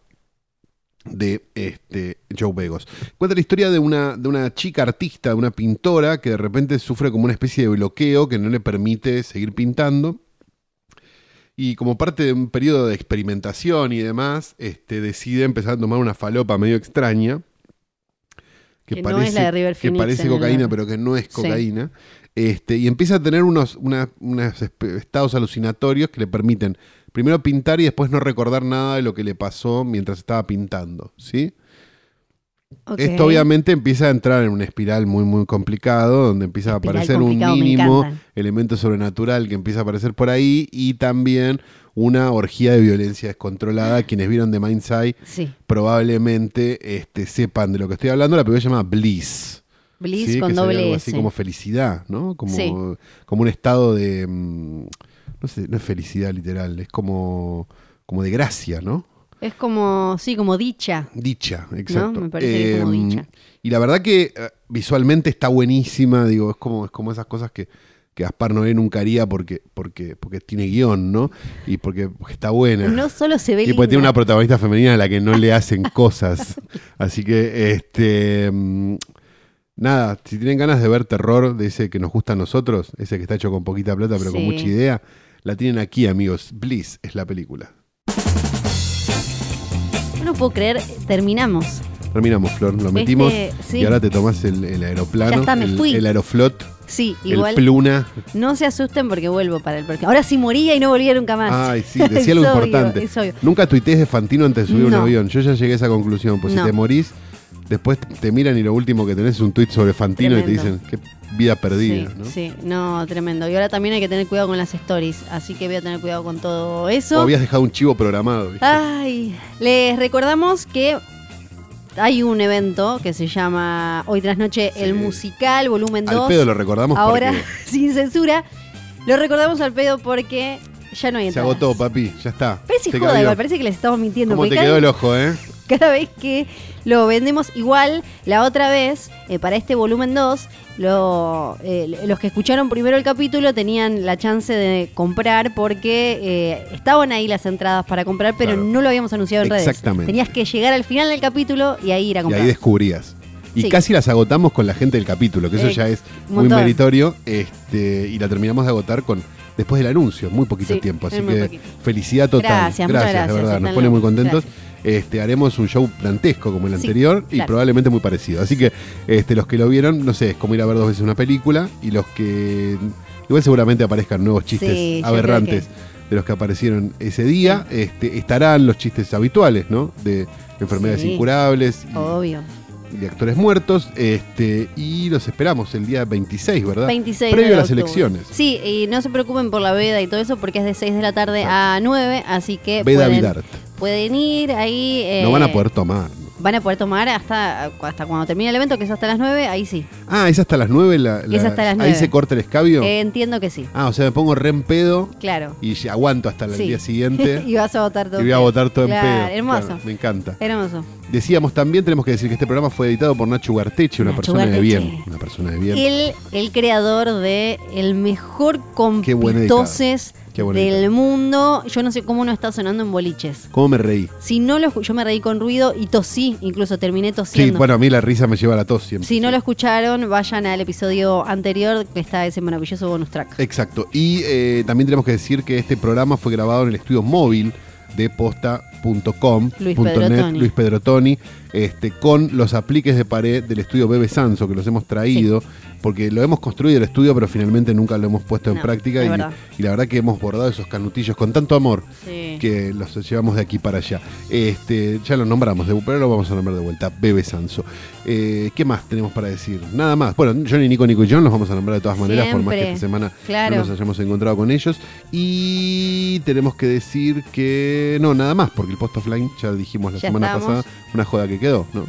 de este, Joe Begos. Cuenta la historia de una, de una chica artista, de una pintora, que de repente sufre como una especie de bloqueo que no le permite seguir pintando. Y como parte de un periodo de experimentación y demás, este, decide empezar a tomar una falopa medio extraña. Que no es la de River que parece el- cocaína, pero que no es Sí. cocaína. Este, y empieza a tener unos, una- unos estados alucinatorios que le permiten primero pintar y después no recordar nada de lo que le pasó mientras estaba pintando. ¿sí? Esto obviamente empieza a entrar en una espiral muy muy complicado, donde empieza a aparecer un mínimo elemento sobrenatural que empieza a aparecer por ahí y también una orgía de violencia descontrolada. Quienes vieron The Mind's Eye Sí. probablemente este, sepan de lo que estoy hablando. La película se llama Bliss. Bliss ¿sí? con que doble algo S. así como felicidad, ¿no? Como, Sí. como un estado de. mm, No sé, no es felicidad literal, es como, como de gracia, ¿no? Es como, sí, como dicha. Dicha, exacto. Me parece que es como Em, dicha. Y la verdad que eh, visualmente está buenísima, digo, es como, es como esas cosas que, que Gaspar Noé nunca haría porque, porque, porque tiene guion, ¿no? Y porque, porque está buena. No solo se ve Y porque tiene una protagonista femenina a la que no le hacen [LAUGHS] cosas. Así que, este. mm, Nada, si tienen ganas de ver terror de ese que nos gusta a nosotros, ese que está hecho con poquita plata pero con mucha idea, la tienen aquí, amigos. Bliss es la película. No puedo creer, terminamos. Terminamos, Flor, lo metimos sí. y ahora te tomás el, el aeroplano, Ya está, me el, fui. el aeroflot, Sí, el igual. pluna. No se asusten porque vuelvo para el porque Ahora sí moría y no volvía nunca más. Ay, sí, decía [LAUGHS] algo obvio, importante. es obvio. Nunca tuitees de Fantino antes de subir un avión. Yo ya llegué a esa conclusión. Pues No. si te morís, después te miran y lo último que tenés es un tuit sobre Fantino y te dicen, qué vida perdida, Sí, ¿no? sí, no, tremendo. Y ahora también hay que tener cuidado con las stories, así que voy a tener cuidado con todo eso. O habías dejado un chivo programado. ¿viste? Ay, les recordamos que hay un evento que se llama Hoy tras Noche el musical, volumen 2. Al pedo lo recordamos Ahora, porque [LAUGHS] sin censura. Lo recordamos al pedo porque ya no hay se entradas. agotó, papi. Ya está. Parece joda, igual, parece que les estamos mintiendo. ¿Cómo te quedó el ojo, eh? [LAUGHS] cada vez que lo vendemos igual, la otra vez, eh, para este volumen 2, lo, eh, los que escucharon primero el capítulo tenían la chance de comprar porque eh, estaban ahí las entradas para comprar, pero Claro. no lo habíamos anunciado en redes. Exactamente. Tenías que llegar al final del capítulo y ahí ir a Y comprar. ahí descubrías. Y Sí. casi las agotamos con la gente del capítulo, que eso ya es muy meritorio. Este, y la terminamos de agotar con después del anuncio, muy poquito Sí, tiempo. Así que poquito. felicidad total. Gracias, muchas gracias, de verdad. Nos pone muy contentos. Este, haremos un show dantesco como el Sí, anterior y probablemente muy parecido. Así que este, los que lo vieron, no sé, es como ir a ver dos veces una película. Y los que. Igual seguramente aparezcan nuevos chistes Sí, aberrantes de los que aparecieron ese día. Este, estarán los chistes habituales, ¿no? De enfermedades incurables y, Obvio. De actores muertos. Este, y los esperamos el día 26, ¿verdad? 26 Previo de a las octubre. elecciones. Sí, y no se preocupen por la veda y todo eso porque es de 6 de la tarde a 9, así que Veda pueden, pueden ir ahí. eh, No van a poder tomar. Van a poder tomar hasta, hasta cuando termine el evento, que es hasta las 9, ahí sí. Ah, es hasta las 9 la, Es hasta las Ahí 9. se corta el escabio. Eh, entiendo que sí, Ah, o sea, me pongo re en pedo claro. y aguanto hasta el Sí. día siguiente. [LAUGHS] y vas a votar todo y voy a votar todo Claro, en pedo. Hermoso. Claro, me encanta. Hermoso. Decíamos también, tenemos que decir que este programa fue editado por Nacho Ugarteche, una Nacho persona de bien. Una persona de bien. El, el creador de el mejor compitoses Qué del mundo. Yo no sé cómo no está sonando en boliches. ¿Cómo me reí? Si no lo yo me reí con ruido y tosí, incluso terminé Sí, tosiendo. bueno, a mí la risa me lleva a la tos siempre. si no lo escucharon, vayan al episodio anterior que está ese maravilloso bonus track. Exacto. Y eh, también tenemos que decir que este programa fue grabado en el estudio móvil de posta.com. Luis punto Pedro net, Toni. Luis Pedro Toni, este, con los apliques de pared del estudio Bebe Sanso, que los hemos traído, porque lo hemos construido el estudio, pero finalmente nunca lo hemos puesto en práctica. Y, la verdad que hemos bordado esos canutillos con tanto amor Sí. que los llevamos de aquí para allá. Este, ya lo nombramos, pero lo vamos a nombrar de vuelta, Bebe Sanso. Eh, ¿Qué más tenemos para decir? Nada más. Bueno, Johnny, Nico, Nico y John los vamos a nombrar de todas maneras, por más que esta semana Claro. no nos hayamos encontrado con ellos. Y tenemos que decir que no, nada más, porque el post offline ya dijimos la Ya semana pasada, una joda que quedó, ¿no?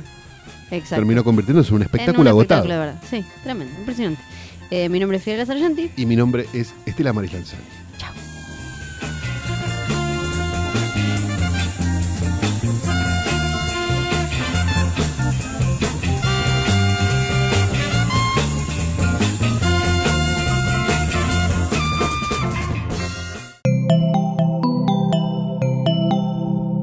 Exacto. Terminó convirtiéndose en un En un espectáculo agotado. espectáculo, de verdad. Sí, tremendo, impresionante. Eh, mi nombre es Fidel Sargenti. Y mi nombre es Estela Maris